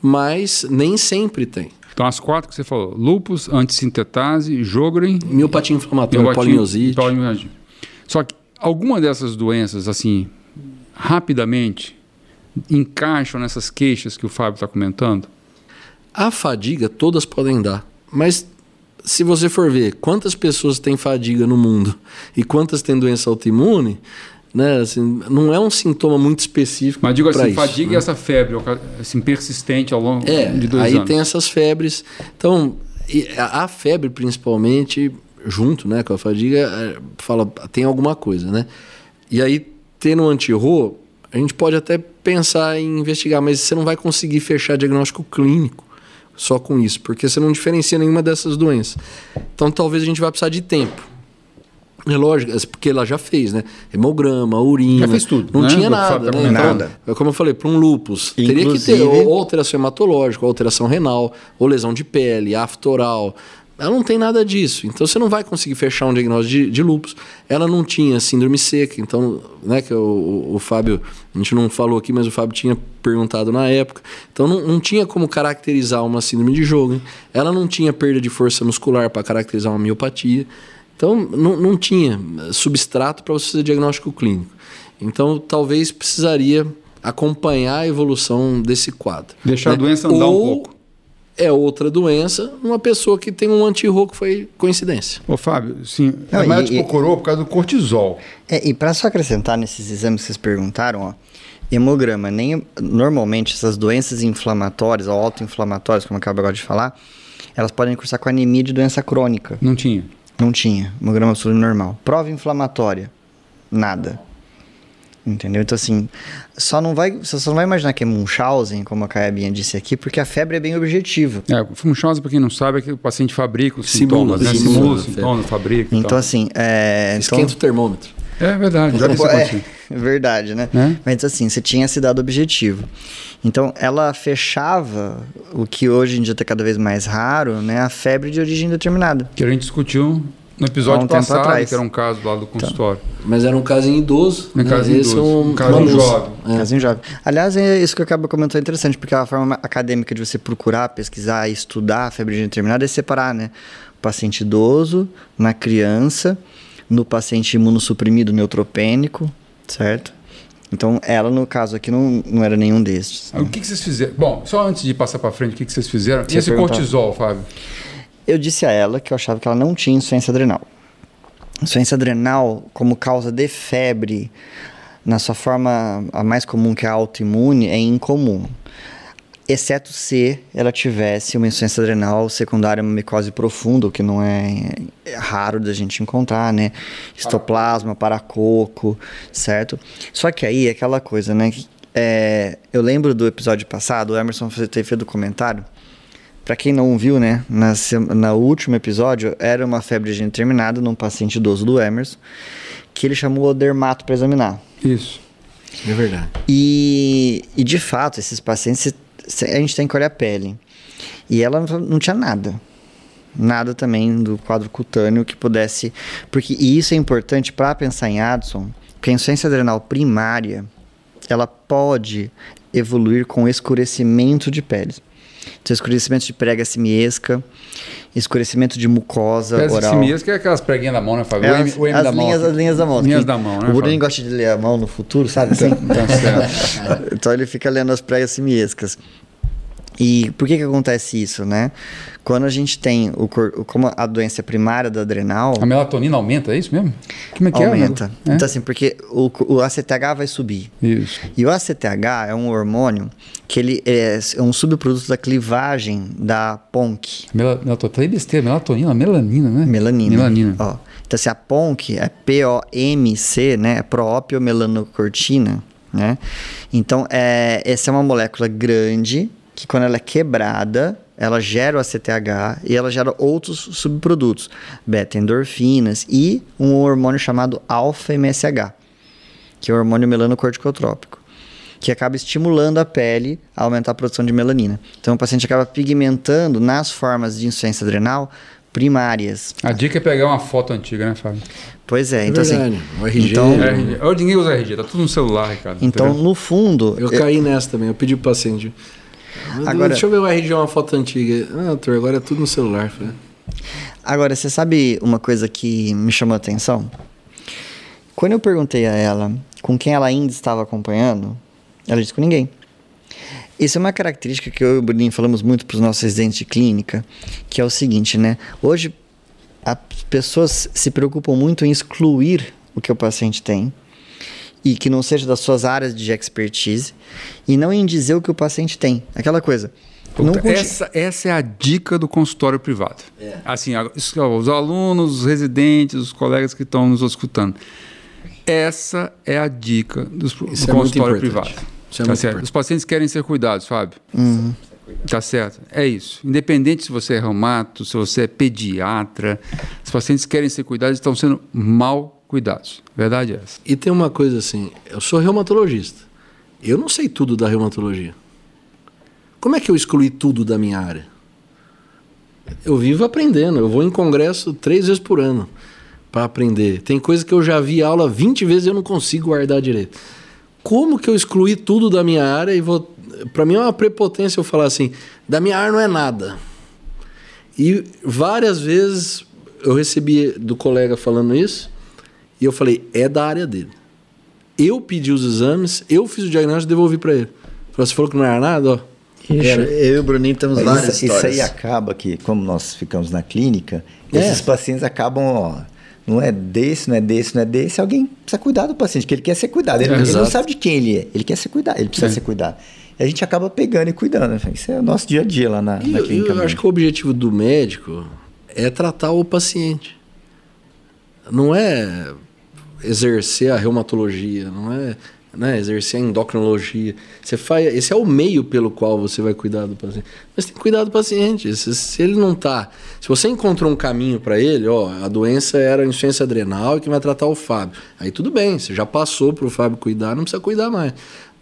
[SPEAKER 3] mas nem sempre tem.
[SPEAKER 1] Então, as quatro que você falou: lupus, antissintetase, Jogren.
[SPEAKER 3] Miopatia inflamatória, polimiosite. polimiosite.
[SPEAKER 1] Só que alguma dessas doenças, assim, rapidamente, encaixam nessas queixas que o Fábio está comentando?
[SPEAKER 3] A fadiga, todas podem dar. Mas se você for ver quantas pessoas têm fadiga no mundo e quantas têm doença autoimune, né? Assim, não é um sintoma muito específico.
[SPEAKER 1] Mas digo assim,
[SPEAKER 3] isso,
[SPEAKER 1] fadiga né? e essa febre assim, persistente ao longo
[SPEAKER 3] é,
[SPEAKER 1] de dois
[SPEAKER 3] aí
[SPEAKER 1] anos.
[SPEAKER 3] Aí tem essas febres. Então, a febre principalmente, junto né, com a fadiga, é, fala, tem alguma coisa, né? E aí, tendo um anti-RO, a gente pode até pensar em investigar, mas você não vai conseguir fechar diagnóstico clínico só com isso, porque você não diferencia nenhuma dessas doenças. Então, talvez a gente vai precisar de tempo. É lógico, é porque ela já fez, né? Hemograma, urina.
[SPEAKER 1] Já fez tudo.
[SPEAKER 3] Não
[SPEAKER 1] né?
[SPEAKER 3] tinha nada, né? Então,
[SPEAKER 2] nada.
[SPEAKER 3] como eu falei, para um lupus, Inclusive... teria que ter ou alteração hematológica, ou alteração renal, ou lesão de pele, aftoral. Ela não tem nada disso. Então você não vai conseguir fechar um diagnóstico de, de lupus. Ela não tinha síndrome seca, então, né, que o, o, o, Fábio, a gente não falou aqui, mas o Fábio tinha perguntado na época. Então não, não tinha como caracterizar uma síndrome de jogo. Ela não tinha perda de força muscular para caracterizar uma miopatia. Então, não, não tinha substrato para você fazer diagnóstico clínico. Então, talvez precisaria acompanhar a evolução desse quadro.
[SPEAKER 1] Deixar né? a doença andar Ou um pouco.
[SPEAKER 3] É outra doença, uma pessoa que tem um anti-RO que foi coincidência.
[SPEAKER 1] Ô, Fábio, sim, não, a médica procurou por causa do cortisol.
[SPEAKER 2] É, e para só acrescentar nesses exames que vocês perguntaram, ó, hemograma, nem normalmente essas doenças inflamatórias ou autoinflamatórias, como eu acabo agora de falar, elas podem cursar com anemia de doença crônica.
[SPEAKER 1] Não tinha.
[SPEAKER 2] Não tinha. Hemograma absoluto normal. Prova inflamatória. Nada. Entendeu? Então, assim, só não vai, você só não vai imaginar que é Munchausen, como a Caiabinha disse aqui, porque a febre é bem objetiva.
[SPEAKER 1] É, Munchausen, para quem não sabe, é que o paciente fabrica os sintomas, simula, né? Simula, simula, fabrica.
[SPEAKER 2] Então, assim, é...
[SPEAKER 3] Esquenta
[SPEAKER 2] então,
[SPEAKER 3] o termômetro.
[SPEAKER 1] É verdade, já
[SPEAKER 2] é, é verdade, né? É? Mas assim, você tinha esse dado objetivo. Então, ela fechava o que hoje em dia está cada vez mais raro, né? A febre de origem determinada.
[SPEAKER 1] Que a gente discutiu no episódio um passado, atrás. que era um caso lá do consultório.
[SPEAKER 3] Então, mas era um caso em idoso.
[SPEAKER 1] Um
[SPEAKER 3] né?
[SPEAKER 1] caso em idoso. Um, um caso em jovem.
[SPEAKER 2] É. Caso em jovem. Aliás, é isso que eu acabo comentando é interessante, porque a forma acadêmica de você procurar, pesquisar e estudar a febre determinada é separar, né? O paciente idoso, na criança no paciente imunossuprimido neutropênico, certo? Então, ela, no caso aqui, não, não era nenhum destes.
[SPEAKER 1] Né? O que, que, vocês fizeram? Bom, só antes de passar para frente, o que, que vocês fizeram? Você e esse perguntar. cortisol, Fábio?
[SPEAKER 2] Eu disse a ela que eu achava que ela não tinha insuficiência adrenal. Insuficiência adrenal, como causa de febre, na sua forma a mais comum, que é a autoimune, é incomum exceto se ela tivesse uma insuficiência adrenal secundária uma micose profunda, o que não é, é raro da gente encontrar, né? Histoplasma, paracoco, certo? Só que aí é aquela coisa, né? É, eu lembro do episódio passado, o Emerson fez feito comentário Pra quem não viu, né, na, na último episódio, era uma febre indeterminada num paciente idoso do Emerson, que ele chamou o dermato para examinar.
[SPEAKER 1] Isso.
[SPEAKER 3] É verdade.
[SPEAKER 2] E, e de fato, esses pacientes, a gente tem que olhar a pele. E ela não- não tinha nada. Nada também do quadro cutâneo que pudesse. Porque, e isso é importante para pensar em Addison, porque a insuficiência adrenal primária ela pode evoluir com escurecimento de pele. Então, escurecimento de prega simiesca, escurecimento de mucosa
[SPEAKER 1] Peça
[SPEAKER 2] oral.
[SPEAKER 1] simiesca é aquelas preguinhas da mão, né, Fábio?
[SPEAKER 2] É
[SPEAKER 1] o M, o M
[SPEAKER 2] as
[SPEAKER 1] da mão.
[SPEAKER 2] linhas,
[SPEAKER 1] aqui.
[SPEAKER 2] as linhas da mão.
[SPEAKER 1] Linhas da mão, né?
[SPEAKER 2] O Bruninho
[SPEAKER 1] Fábio?
[SPEAKER 2] gosta de ler a mão no futuro, sabe? Assim?
[SPEAKER 1] Então, certo.
[SPEAKER 2] então ele fica lendo as pregas simiescas. E por que que acontece isso, né? Quando a gente tem o o- como a doença primária da adrenal
[SPEAKER 1] A melatonina aumenta, é isso mesmo? Como é que
[SPEAKER 2] aumenta.
[SPEAKER 1] é? É?
[SPEAKER 2] Então assim, porque o, o ACTH vai subir.
[SPEAKER 1] Isso.
[SPEAKER 2] E o ACTH é um hormônio que ele é, é um subproduto da clivagem da PONC,
[SPEAKER 1] falei besteira, melatonina, melanina, né?
[SPEAKER 2] melanina.
[SPEAKER 1] Melanina.
[SPEAKER 2] Ó, então assim, a PONC é P-O-M-C, né? É proopiomelanocortina, né? Então, é, essa é uma molécula grande que quando ela é quebrada, ela gera o ACTH e ela gera outros subprodutos, beta-endorfinas e um hormônio chamado alfa-MSH, que é o hormônio melanocorticotrópico, que acaba estimulando a pele a aumentar a produção de melanina. Então, o paciente acaba pigmentando nas formas de insuficiência adrenal primárias.
[SPEAKER 1] A dica é pegar uma foto antiga, né, Fábio?
[SPEAKER 2] Pois é,
[SPEAKER 3] É
[SPEAKER 2] então
[SPEAKER 3] verdade.
[SPEAKER 2] assim.
[SPEAKER 3] O RG.
[SPEAKER 2] Então-
[SPEAKER 1] É, RG. Hoje ninguém usa RG, tá tudo no celular, Ricardo.
[SPEAKER 2] Então, no fundo,
[SPEAKER 3] Eu caí nessa também, eu pedi pro paciente.
[SPEAKER 2] Agora-
[SPEAKER 3] Deixa eu ver o RG, uma foto antiga. Ah, doutor, agora é tudo no celular. Falei,
[SPEAKER 2] Agora, você sabe uma coisa que me chamou a atenção? Quando eu perguntei a ela com quem ela ainda estava acompanhando, ela disse com ninguém. Isso é uma característica que eu e o Bruninho falamos muito para os nossos residentes de clínica, que é o seguinte, né? Hoje, as pessoas se preocupam muito em excluir o que o paciente tem e que não seja das suas áreas de expertise e não em dizer o que o paciente tem. Aquela coisa.
[SPEAKER 1] Puta,
[SPEAKER 2] conti-
[SPEAKER 1] essa, essa é a dica do consultório privado. Assim, a- isso, ó, os alunos, os residentes, os colegas que estão nos escutando. Essa é a dica dos, do
[SPEAKER 3] é
[SPEAKER 1] consultório privado.
[SPEAKER 3] Isso é
[SPEAKER 1] Tá
[SPEAKER 3] muito
[SPEAKER 1] certo?
[SPEAKER 3] importante.
[SPEAKER 1] Os pacientes querem ser cuidados, Fábio. Tá certo? É isso. Independente se você é reumato, se você é pediatra, os pacientes querem ser cuidados e estão sendo mal cuidados. Verdade é essa.
[SPEAKER 3] E tem uma coisa assim, eu sou reumatologista. Eu não sei tudo da reumatologia. Como é que eu excluí tudo da minha área? Eu vivo aprendendo, eu vou em congresso três vezes por ano para aprender. Tem coisa que eu já vi aula 20 vezes e eu não consigo guardar direito. Como que eu excluí tudo da minha área e vou. Para mim é uma prepotência eu falar assim: da minha área não é nada. E várias vezes eu recebi do colega falando isso e eu falei: é da área dele. Eu pedi os exames, eu fiz o diagnóstico e devolvi para ele. Falei, você falou que não era nada, ó. Era.
[SPEAKER 2] eu e o Bruninho temos
[SPEAKER 4] Mas
[SPEAKER 2] várias
[SPEAKER 4] isso, isso
[SPEAKER 2] histórias.
[SPEAKER 4] aí acaba que, como nós ficamos na clínica,
[SPEAKER 3] É.
[SPEAKER 4] esses pacientes acabam, ó, não é desse, não é desse, não é desse, alguém precisa cuidar do paciente, porque ele quer ser cuidado. Ele,
[SPEAKER 1] É,
[SPEAKER 4] ele não sabe de quem ele é, ele quer ser cuidado, ele precisa
[SPEAKER 1] É.
[SPEAKER 4] ser cuidado. E a gente acaba pegando e cuidando. né? Isso é o nosso dia a dia lá na,
[SPEAKER 3] E
[SPEAKER 4] na
[SPEAKER 3] eu,
[SPEAKER 4] clínica.
[SPEAKER 3] eu acho que o objetivo do médico é tratar o paciente. Não é exercer a reumatologia, não é né, exercer a endocrinologia. Você faz, esse é o meio pelo qual você vai cuidar do paciente. Mas tem que cuidar do paciente. Se, se ele não tá, se você encontrou um caminho para ele, ó, a doença era a insuficiência adrenal e que vai tratar o Fábio. Aí tudo bem, você já passou para o Fábio cuidar, não precisa cuidar mais.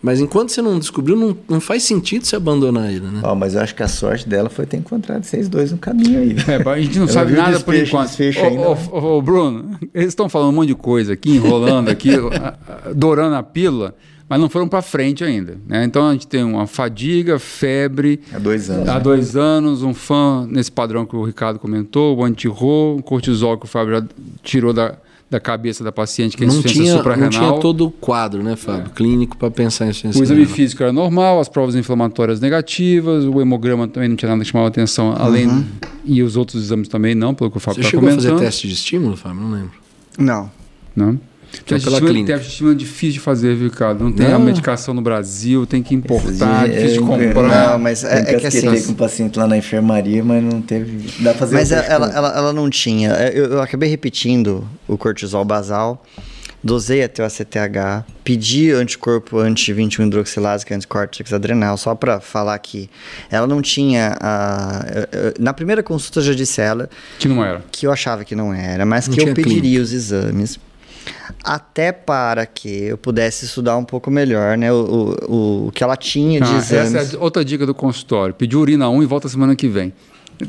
[SPEAKER 3] Mas enquanto você não descobriu, não, não faz sentido você abandonar ele, né?
[SPEAKER 4] Ó, mas eu acho que a sorte dela foi ter encontrado vocês dois no caminho aí.
[SPEAKER 1] É, a gente não
[SPEAKER 4] Ela
[SPEAKER 1] sabe nada por enquanto.
[SPEAKER 4] desfecho
[SPEAKER 1] Ô,
[SPEAKER 4] ainda,
[SPEAKER 1] ô,
[SPEAKER 4] né?
[SPEAKER 1] ô, ô, Bruno, eles estão falando um monte de coisa aqui, enrolando aqui, dourando a pílula, mas não foram para frente ainda. né? Então a gente tem uma fadiga, febre,
[SPEAKER 4] Há dois anos.
[SPEAKER 1] há
[SPEAKER 4] né?
[SPEAKER 1] dois anos, um fã nesse padrão que o Ricardo comentou, o anti-RO, o cortisol que o Fábio já tirou da, da cabeça da paciente, que é
[SPEAKER 3] não
[SPEAKER 1] insuficiência
[SPEAKER 3] tinha, não
[SPEAKER 1] suprarrenal.
[SPEAKER 3] tinha todo o quadro, né, Fábio? Clínico para pensar em insuficiência
[SPEAKER 1] O exame
[SPEAKER 3] renal.
[SPEAKER 1] físico era normal, as provas inflamatórias negativas, o hemograma também não tinha nada que chamava atenção, além. E os outros exames também não, pelo que o Fábio
[SPEAKER 3] Você
[SPEAKER 1] está
[SPEAKER 3] chegou a
[SPEAKER 1] comentando.
[SPEAKER 3] fazer teste de estímulo, Fábio? Não lembro.
[SPEAKER 2] Não.
[SPEAKER 1] Não. De
[SPEAKER 3] pela clínica.
[SPEAKER 1] teste de estímulo é difícil de fazer, viu, Ricardo? Não tem
[SPEAKER 3] Não.
[SPEAKER 1] a medicação no Brasil, tem que importar,
[SPEAKER 4] Esses
[SPEAKER 1] difícil de
[SPEAKER 4] é,
[SPEAKER 1] comprar.
[SPEAKER 2] Não, mas
[SPEAKER 4] Eu
[SPEAKER 2] é, é que assim.
[SPEAKER 4] com o paciente lá na enfermaria, mas não teve. Dá pra fazer
[SPEAKER 2] Mas ela, ela, ela, ela não tinha. Eu, eu acabei repetindo o cortisol basal. dosei até o ACTH, pedi anticorpo anti-21 hidroxilase, que é anticórtex adrenal, só para falar que ela não tinha. A, na primeira consulta eu já disse a ela
[SPEAKER 1] Que não era.
[SPEAKER 2] que eu achava que não era, mas
[SPEAKER 3] Não
[SPEAKER 2] que eu pediria
[SPEAKER 3] clínica.
[SPEAKER 2] os exames. Até para que eu pudesse estudar um pouco melhor, né? O, o, o que ela tinha de
[SPEAKER 1] Ah,
[SPEAKER 2] exames.
[SPEAKER 1] essa é outra dica do consultório. Pediu urina 1 e volta semana que vem.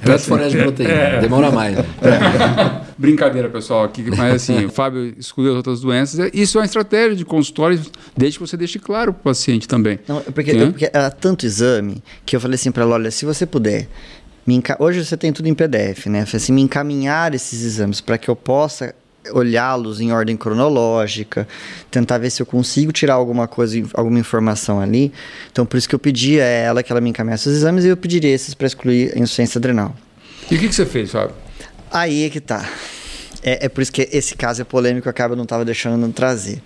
[SPEAKER 3] Reto forese de proteína. Demora mais. né?
[SPEAKER 1] Brincadeira, pessoal, aqui, mas assim, o Fábio excluiu outras doenças. Isso é uma estratégia de consultório, desde que você deixe claro para o paciente também.
[SPEAKER 2] Não, porque,
[SPEAKER 1] Sim.
[SPEAKER 2] eu- porque era tanto exame que eu falei assim pra ela, olha, se você puder, me enca- hoje você tem tudo em PDF, né? Eu falei assim, me encaminhar esses exames para que eu possa olhá-los em ordem cronológica, tentar ver se eu consigo tirar alguma coisa, alguma informação ali. Então, por isso que eu pedi a ela que ela me encaminhasse os exames e eu pediria esses para excluir a insuficiência adrenal.
[SPEAKER 1] E o que, que você fez, Fábio?
[SPEAKER 2] Aí é que tá. É, é por isso que esse caso é polêmico, acaba não tava deixando trazer.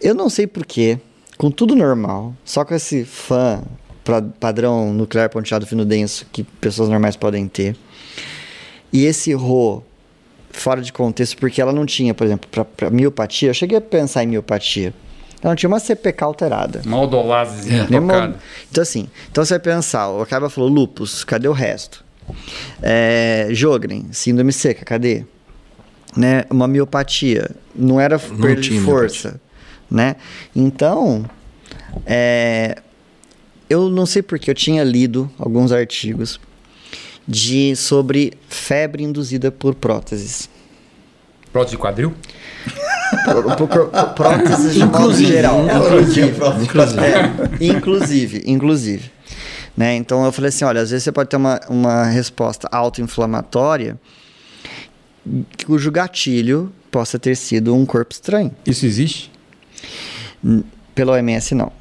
[SPEAKER 2] Eu não sei porquê, com tudo normal, só com esse fã pra- padrão nuclear ponteado fino denso que pessoas normais podem ter, e esse RO fora de contexto, porque ela não tinha, por exemplo, pra, pra miopatia, eu cheguei a pensar em miopatia. Ela não tinha uma CPK alterada.
[SPEAKER 1] Uma odolase
[SPEAKER 3] É.
[SPEAKER 2] Então, assim, então você vai pensar, o Acaba falou lupus, cadê o resto? É, Jogren, síndrome seca, cadê? Né? Uma miopatia, não era
[SPEAKER 3] Não
[SPEAKER 2] perda de força, né? Então, é, eu não sei porque eu tinha lido alguns artigos de sobre febre induzida por próteses.
[SPEAKER 1] Prótese de quadril?
[SPEAKER 2] Por- por- por próteses de modo geral.
[SPEAKER 3] Inclusive.
[SPEAKER 2] É, inclusive, inclusive. Né? Então eu falei assim, olha, às vezes você pode ter uma, uma resposta autoinflamatória cujo gatilho possa ter sido um corpo estranho.
[SPEAKER 1] Isso existe?
[SPEAKER 2] Pelo OMS, não.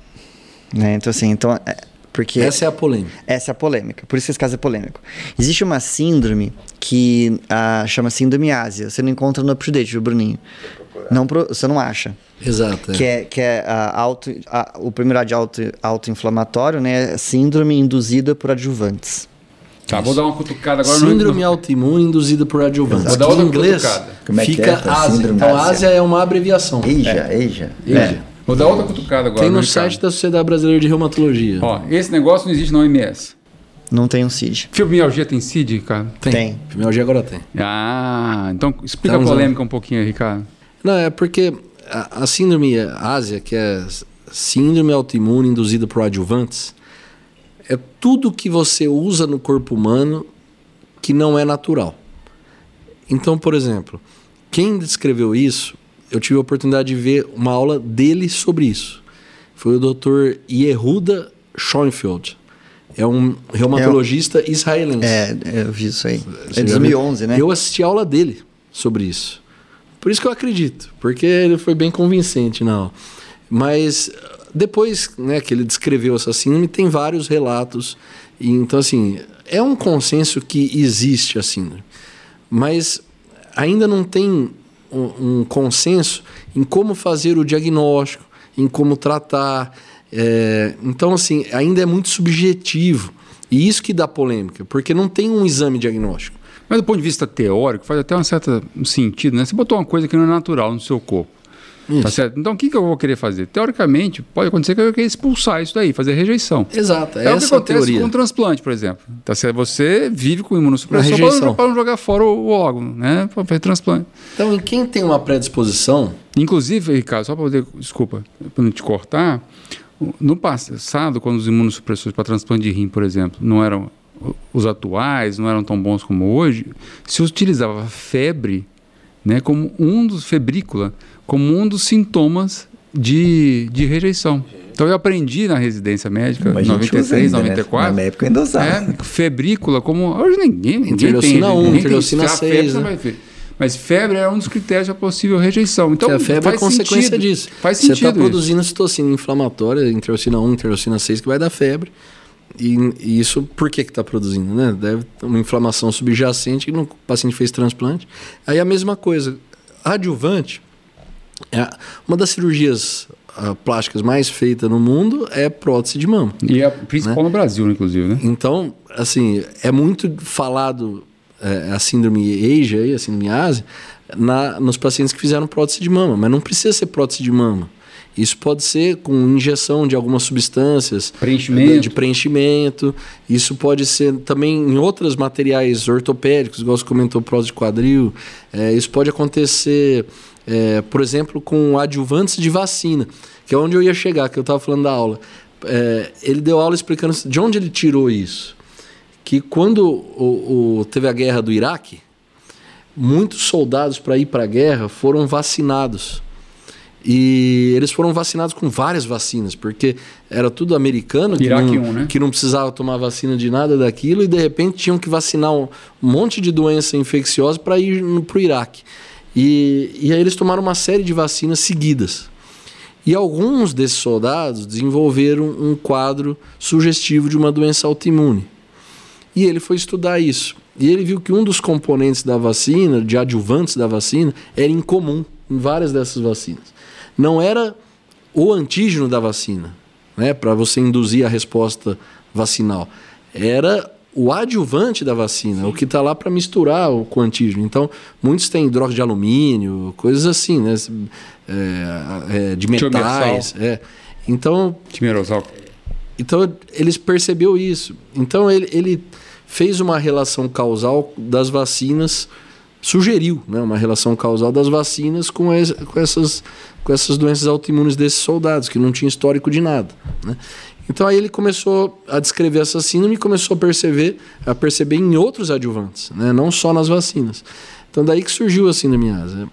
[SPEAKER 2] Né? Então assim, então, é, porque
[SPEAKER 3] Essa é a polêmica.
[SPEAKER 2] essa é a polêmica, por isso que esse caso é polêmico. Existe uma síndrome que ah, chama síndrome ásia. Você não encontra no up-to-date, viu, Bruninho? Não, pro- você não acha.
[SPEAKER 3] Exato. é.
[SPEAKER 2] Que é, que é a auto, a- o primeiro de auto, autoinflamatório, né? é Síndrome induzida por adjuvantes.
[SPEAKER 1] Tá, vou dar uma cutucada agora. no-
[SPEAKER 3] Síndrome autoimune induzida por adjuvantes.
[SPEAKER 1] Vou dar
[SPEAKER 3] Que
[SPEAKER 1] outra
[SPEAKER 3] em inglês
[SPEAKER 1] cutucada.
[SPEAKER 4] Como é que
[SPEAKER 3] fica
[SPEAKER 4] é? Tá,
[SPEAKER 3] Ásia. Então,
[SPEAKER 4] Ásia.
[SPEAKER 3] É uma abreviação.
[SPEAKER 4] Eija, eija.
[SPEAKER 3] É.
[SPEAKER 1] Vou dar outra cutucada agora.
[SPEAKER 3] Tem no site da Sociedade Brasileira de Reumatologia.
[SPEAKER 1] Ó, esse negócio não existe na OMS.
[SPEAKER 2] Não tem um CID.
[SPEAKER 1] Fibromialgia tem CID, Ricardo?
[SPEAKER 2] tem.
[SPEAKER 3] Fibromialgia agora tem.
[SPEAKER 1] Ah, então explica
[SPEAKER 3] Estamos
[SPEAKER 1] a polêmica um pouquinho aí, Ricardo.
[SPEAKER 3] Não, é porque a, a síndrome Ásia, que é síndrome autoimune induzida por adjuvantes, é tudo que você usa no corpo humano que não é natural. Então, por exemplo, quem descreveu isso, eu tive a oportunidade de ver uma aula dele sobre isso. Foi o Dr. Yehuda Schoenfeld. É um reumatologista israelense.
[SPEAKER 2] É, eu vi isso aí.
[SPEAKER 3] Você
[SPEAKER 2] É de
[SPEAKER 3] já viu?
[SPEAKER 2] 2011, né?
[SPEAKER 3] Eu assisti a aula dele sobre isso. Por isso que eu acredito, porque ele foi bem convincente na aula. Mas depois né, que ele descreveu essa síndrome, tem vários relatos. E, então, assim, é um consenso que existe a síndrome. Mas ainda não tem um, um consenso em como fazer o diagnóstico, em como tratar. É, então, assim, ainda é muito subjetivo. E isso que dá polêmica, porque não tem um exame diagnóstico.
[SPEAKER 1] Mas do ponto de vista teórico, faz até um certo sentido, né? Você botou uma coisa que não é natural no seu corpo. Tá certo? Então, o que, que eu vou querer fazer? Teoricamente, pode acontecer que eu querer expulsar isso daí, fazer rejeição.
[SPEAKER 3] Exato,
[SPEAKER 1] É, o que
[SPEAKER 3] essa a
[SPEAKER 1] acontece
[SPEAKER 3] teoria.
[SPEAKER 1] com o transplante, por exemplo. Tá certo? Você vive com imunossupressão
[SPEAKER 3] rejeição.
[SPEAKER 1] para não jogar fora o, o órgão, né? Para fazer transplante.
[SPEAKER 3] Então, em quem tem uma predisposição,
[SPEAKER 1] Inclusive, Ricardo, só para poder, desculpa, para não te cortar, no passado, quando os imunossupressores para transplante de rim, por exemplo, não eram os atuais, não eram tão bons como hoje, se utilizava febre, né, como um dos febrícula, como um dos sintomas de, de rejeição. Então eu aprendi na residência médica,
[SPEAKER 4] Mas gente
[SPEAKER 1] 93,
[SPEAKER 4] usa ainda, né?
[SPEAKER 1] 94.
[SPEAKER 4] Na minha época eu ainda usava.
[SPEAKER 1] É, febrícula, como. Hoje ninguém, ninguém
[SPEAKER 3] Interleucina
[SPEAKER 1] tem.
[SPEAKER 3] 1,
[SPEAKER 1] ninguém tem
[SPEAKER 3] interleucina
[SPEAKER 1] isso. A febre
[SPEAKER 3] 6,
[SPEAKER 1] você
[SPEAKER 3] né?
[SPEAKER 1] vai ver. Mas febre é um dos critérios para possível rejeição. Então,
[SPEAKER 3] que a febre é
[SPEAKER 1] faz
[SPEAKER 3] consequência
[SPEAKER 1] sentido.
[SPEAKER 3] disso.
[SPEAKER 1] Faz
[SPEAKER 3] Você
[SPEAKER 1] sentido
[SPEAKER 3] está
[SPEAKER 1] isso.
[SPEAKER 3] produzindo citocina inflamatória, interleucina 1, interleucina 6, que vai dar febre. E, e isso, por que está produzindo? Né? Deve ter uma inflamação subjacente que no- o paciente fez transplante. Aí a mesma coisa. Adjuvante, é uma das cirurgias ah, plásticas mais feitas no mundo é prótese de mama.
[SPEAKER 1] E é principal no Brasil, inclusive, né?
[SPEAKER 3] Então, assim, é muito falado é, a síndrome Asia, a síndrome Ásia, na, nos pacientes que fizeram prótese de mama, mas não precisa ser prótese de mama. Isso pode ser com injeção de algumas substâncias
[SPEAKER 1] Preenchimento.
[SPEAKER 3] de preenchimento. Isso pode ser também em outros materiais ortopédicos, igual você comentou, prótese de quadril. É, isso pode acontecer, é, por exemplo, com adjuvantes de vacina, que é onde eu ia chegar, que eu estava falando da aula. É, ele deu aula explicando de onde ele tirou isso. Que quando o, o- teve a guerra do Iraque, muitos soldados para ir para a guerra foram vacinados. E eles foram vacinados com várias vacinas, porque era tudo americano, que,
[SPEAKER 1] Iraque
[SPEAKER 3] não,
[SPEAKER 1] né?
[SPEAKER 3] que não precisava tomar vacina de nada daquilo, e de repente tinham que vacinar um monte de doença infecciosa para ir para o Iraque. E, e aí eles tomaram uma série de vacinas seguidas. E alguns desses soldados desenvolveram um quadro sugestivo de uma doença autoimune. E ele foi estudar isso. E ele viu que um dos componentes da vacina, de adjuvantes da vacina, era incomum em várias dessas vacinas. Não era o antígeno da vacina, né, para você induzir a resposta vacinal. Era o adjuvante da vacina, o que está lá para misturar o, com o antígeno. Então, muitos têm hidróxido de alumínio, coisas assim, né, é, é, de metais. É. Então,
[SPEAKER 1] Timerosal.
[SPEAKER 3] então eles percebeu isso. Então ele, ele fez uma relação causal das vacinas, sugeriu né, uma relação causal das vacinas com, es- com, essas, com essas doenças autoimunes desses soldados, que não tinha histórico de nada. né. Então aí ele começou a descrever essa síndrome e começou a perceber, a perceber em outros adjuvantes, né, não só nas vacinas. Então daí que surgiu a síndrome ásia.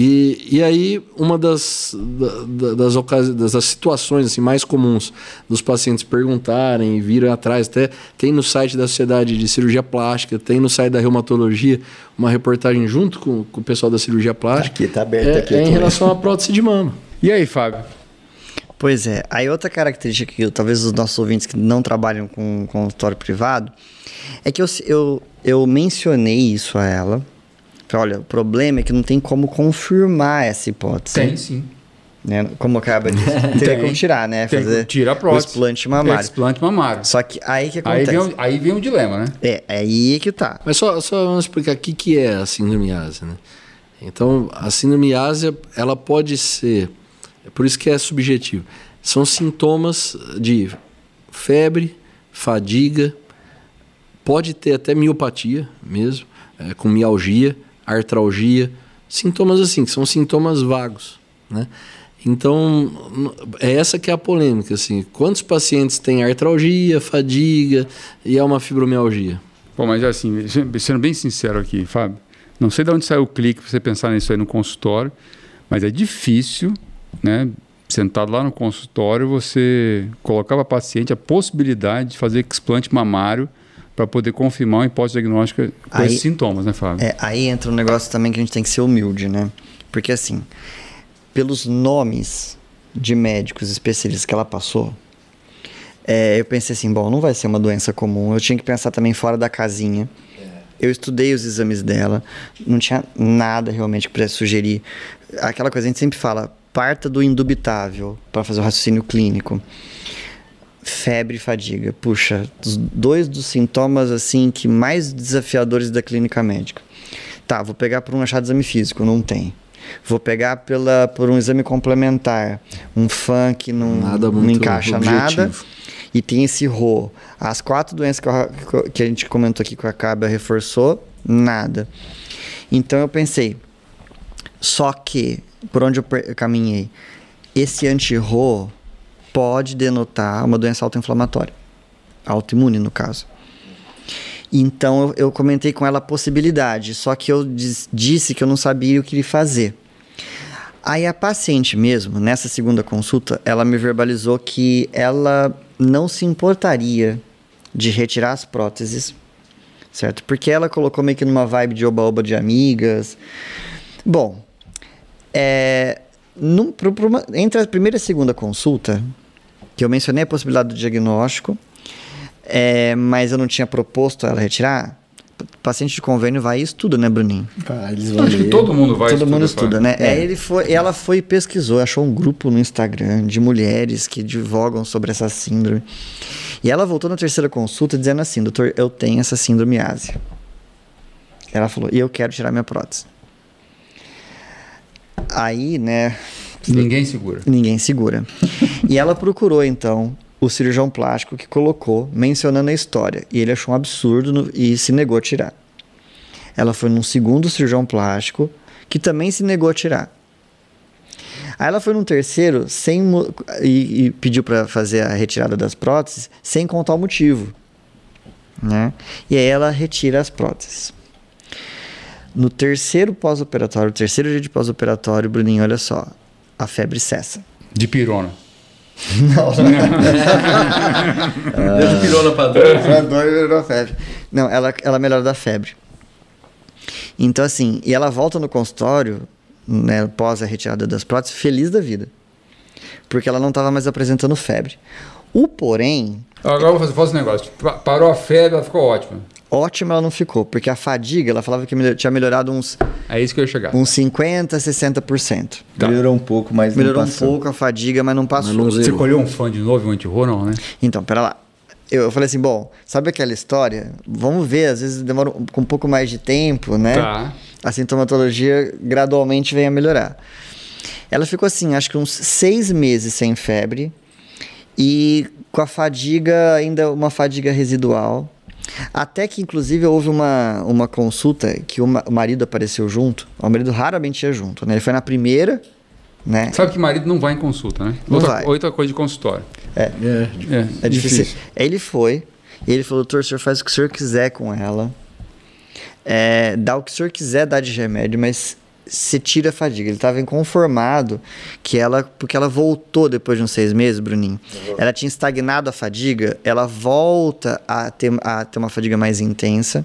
[SPEAKER 3] E, e aí, uma das, da- da- das, ocasi- das, das situações assim, mais comuns dos pacientes perguntarem virem atrás, até tem no site da Sociedade de Cirurgia Plástica, tem no site da Reumatologia uma reportagem junto com, com o pessoal da cirurgia plástica.
[SPEAKER 4] Aqui, tá aberto
[SPEAKER 3] é,
[SPEAKER 4] aqui,
[SPEAKER 3] é em relação à prótese de mama.
[SPEAKER 1] E aí, Fábio?
[SPEAKER 2] Pois é. Aí outra característica que eu- talvez os nossos ouvintes que não trabalham com consultório privado é que eu, eu, eu mencionei isso a ela. Falei, olha, o problema é que não tem como confirmar essa hipótese.
[SPEAKER 1] sim.
[SPEAKER 2] Né? Como acaba de Teria
[SPEAKER 1] Tem.
[SPEAKER 2] como tirar, né?
[SPEAKER 1] Tem,
[SPEAKER 2] Fazer
[SPEAKER 1] tira a prótese.
[SPEAKER 2] o explante mamário.
[SPEAKER 1] Explante mamário.
[SPEAKER 2] Só que aí que
[SPEAKER 1] Aí
[SPEAKER 2] acontece.
[SPEAKER 1] vem, o, aí vem o dilema, né?
[SPEAKER 2] É, aí que tá.
[SPEAKER 3] Mas só, só vamos explicar o que, que é a síndrome ásia, né? Então, a síndrome ásia, ela pode ser, é por isso que é subjetivo, são sintomas de febre, fadiga, pode ter até miopatia mesmo, é, com mialgia, artralgia, sintomas assim, que são sintomas vagos, né? Então, é essa que é a polêmica, assim, quantos pacientes têm artralgia, fadiga e é uma fibromialgia?
[SPEAKER 1] Pô, mas assim, sendo bem sincero aqui, Fábio, não sei de onde saiu o clique para você pensar nisso aí no consultório, mas é difícil, né? Sentado lá no consultório, você colocar para paciente a possibilidade de fazer explante mamário para poder confirmar uma hipótese diagnóstica com
[SPEAKER 2] Aí-
[SPEAKER 1] esses sintomas, né, Fábio?
[SPEAKER 2] É, aí entra um negócio também que a gente tem que ser humilde, né? Porque assim, pelos nomes de médicos especialistas que ela passou, é, eu pensei assim, bom, não vai ser uma doença comum. Eu tinha que pensar também fora da casinha. Eu estudei os exames dela, não tinha nada realmente que pudesse sugerir. Aquela coisa a gente sempre fala, parta do indubitável para fazer o raciocínio clínico. Febre e fadiga. Puxa, dois dos sintomas assim que mais desafiadores da clínica médica. Tá, vou pegar por um achado de exame físico, não tem. Vou pegar pela, por um exame complementar, um FAN que não,
[SPEAKER 3] Nada
[SPEAKER 2] não encaixa
[SPEAKER 3] objetivo.
[SPEAKER 2] nada. E tem esse RO. As quatro doenças que, eu- que a gente comentou aqui que a Cabra reforçou, nada. Então eu pensei, só que, por onde eu caminhei, esse anti-RO pode denotar uma doença autoinflamatória. Autoimune, no caso. Então eu, eu comentei com ela a possibilidade, só que eu dis- disse que eu não sabia o que fazer. Aí a paciente mesmo, nessa segunda consulta, ela me verbalizou que ela não se importaria de retirar as próteses, certo? Porque ela colocou meio que numa vibe de oba-oba de amigas. Bom, é, num- pro- pro uma- entre a primeira e a segunda consulta, que eu mencionei a possibilidade do diagnóstico, é, mas eu não tinha proposto ela retirar, paciente de convênio vai e estuda, né, Bruninho?
[SPEAKER 4] Ah, eles vão
[SPEAKER 1] Acho que
[SPEAKER 4] ler.
[SPEAKER 1] todo mundo vai
[SPEAKER 2] Todo mundo
[SPEAKER 1] estudar,
[SPEAKER 2] estuda, né? Aí ele foi, ela foi e pesquisou, achou um grupo no Instagram de mulheres que divulgam sobre essa síndrome. E ela voltou na terceira consulta dizendo assim, doutor, eu tenho essa síndrome ásia. Ela falou, e eu quero tirar minha prótese. Aí, né,
[SPEAKER 1] Ninguém segura.
[SPEAKER 2] ninguém segura. e ela procurou, então, o cirurgião plástico que colocou, mencionando a história. E ele achou um absurdo no- e se negou a tirar. Ela foi num segundo cirurgião plástico, que também se negou a tirar. Aí ela foi num terceiro sem e, e pediu para fazer a retirada das próteses sem contar o motivo. Né? E aí ela retira as próteses. No terceiro pós-operatório, terceiro dia de pós-operatório, Bruninho, olha só, a febre cessa.
[SPEAKER 1] De pirona.
[SPEAKER 3] Deu de pirona pra dois.
[SPEAKER 2] Ela melhorou a febre. Não, ela, ela melhora da febre. Então, assim, e ela volta no consultório, né, após a retirada das próteses, feliz da vida. Porque ela não estava mais apresentando febre. O porém,
[SPEAKER 1] Agora eu vou fazer, um negócio. Pa- Parou a febre, ela ficou ótima.
[SPEAKER 2] Ótima ela não ficou, porque a fadiga, ela falava que melhor- tinha melhorado uns,
[SPEAKER 1] É isso que eu ia chegar.
[SPEAKER 2] uns 50%, 60%.
[SPEAKER 1] Tá.
[SPEAKER 4] Melhorou um pouco, mas
[SPEAKER 2] Melhorou
[SPEAKER 4] não
[SPEAKER 2] um pouco a fadiga, mas não passou.
[SPEAKER 3] Mas não
[SPEAKER 1] Você colheu um fã de novo um anti-horror, não, né?
[SPEAKER 2] Então, pera lá. Eu, eu falei assim, bom, sabe aquela história? Vamos ver, às vezes demora um, com um pouco mais de tempo, né?
[SPEAKER 1] Tá.
[SPEAKER 2] A sintomatologia gradualmente vem a melhorar. Ela ficou assim, acho que uns seis meses sem febre e com a fadiga, ainda uma fadiga residual. Até que, inclusive, houve uma, uma consulta que o, ma- o marido apareceu junto. O marido raramente ia junto, né? Ele foi na primeira, né?
[SPEAKER 1] Sabe que marido não vai em consulta, né?
[SPEAKER 2] Não
[SPEAKER 1] outra,
[SPEAKER 2] vai.
[SPEAKER 1] outra coisa de consultório.
[SPEAKER 3] É,
[SPEAKER 1] É,
[SPEAKER 2] É difícil. Aí ele foi, e ele falou, doutor, o senhor faz o que o senhor quiser com ela. É, dá o que o senhor quiser dar de remédio, mas você tira a fadiga. Ele estava inconformado que ela, porque ela voltou depois de uns seis meses, Bruninho. Ela tinha estagnado a fadiga, ela volta a ter, a ter uma fadiga mais intensa.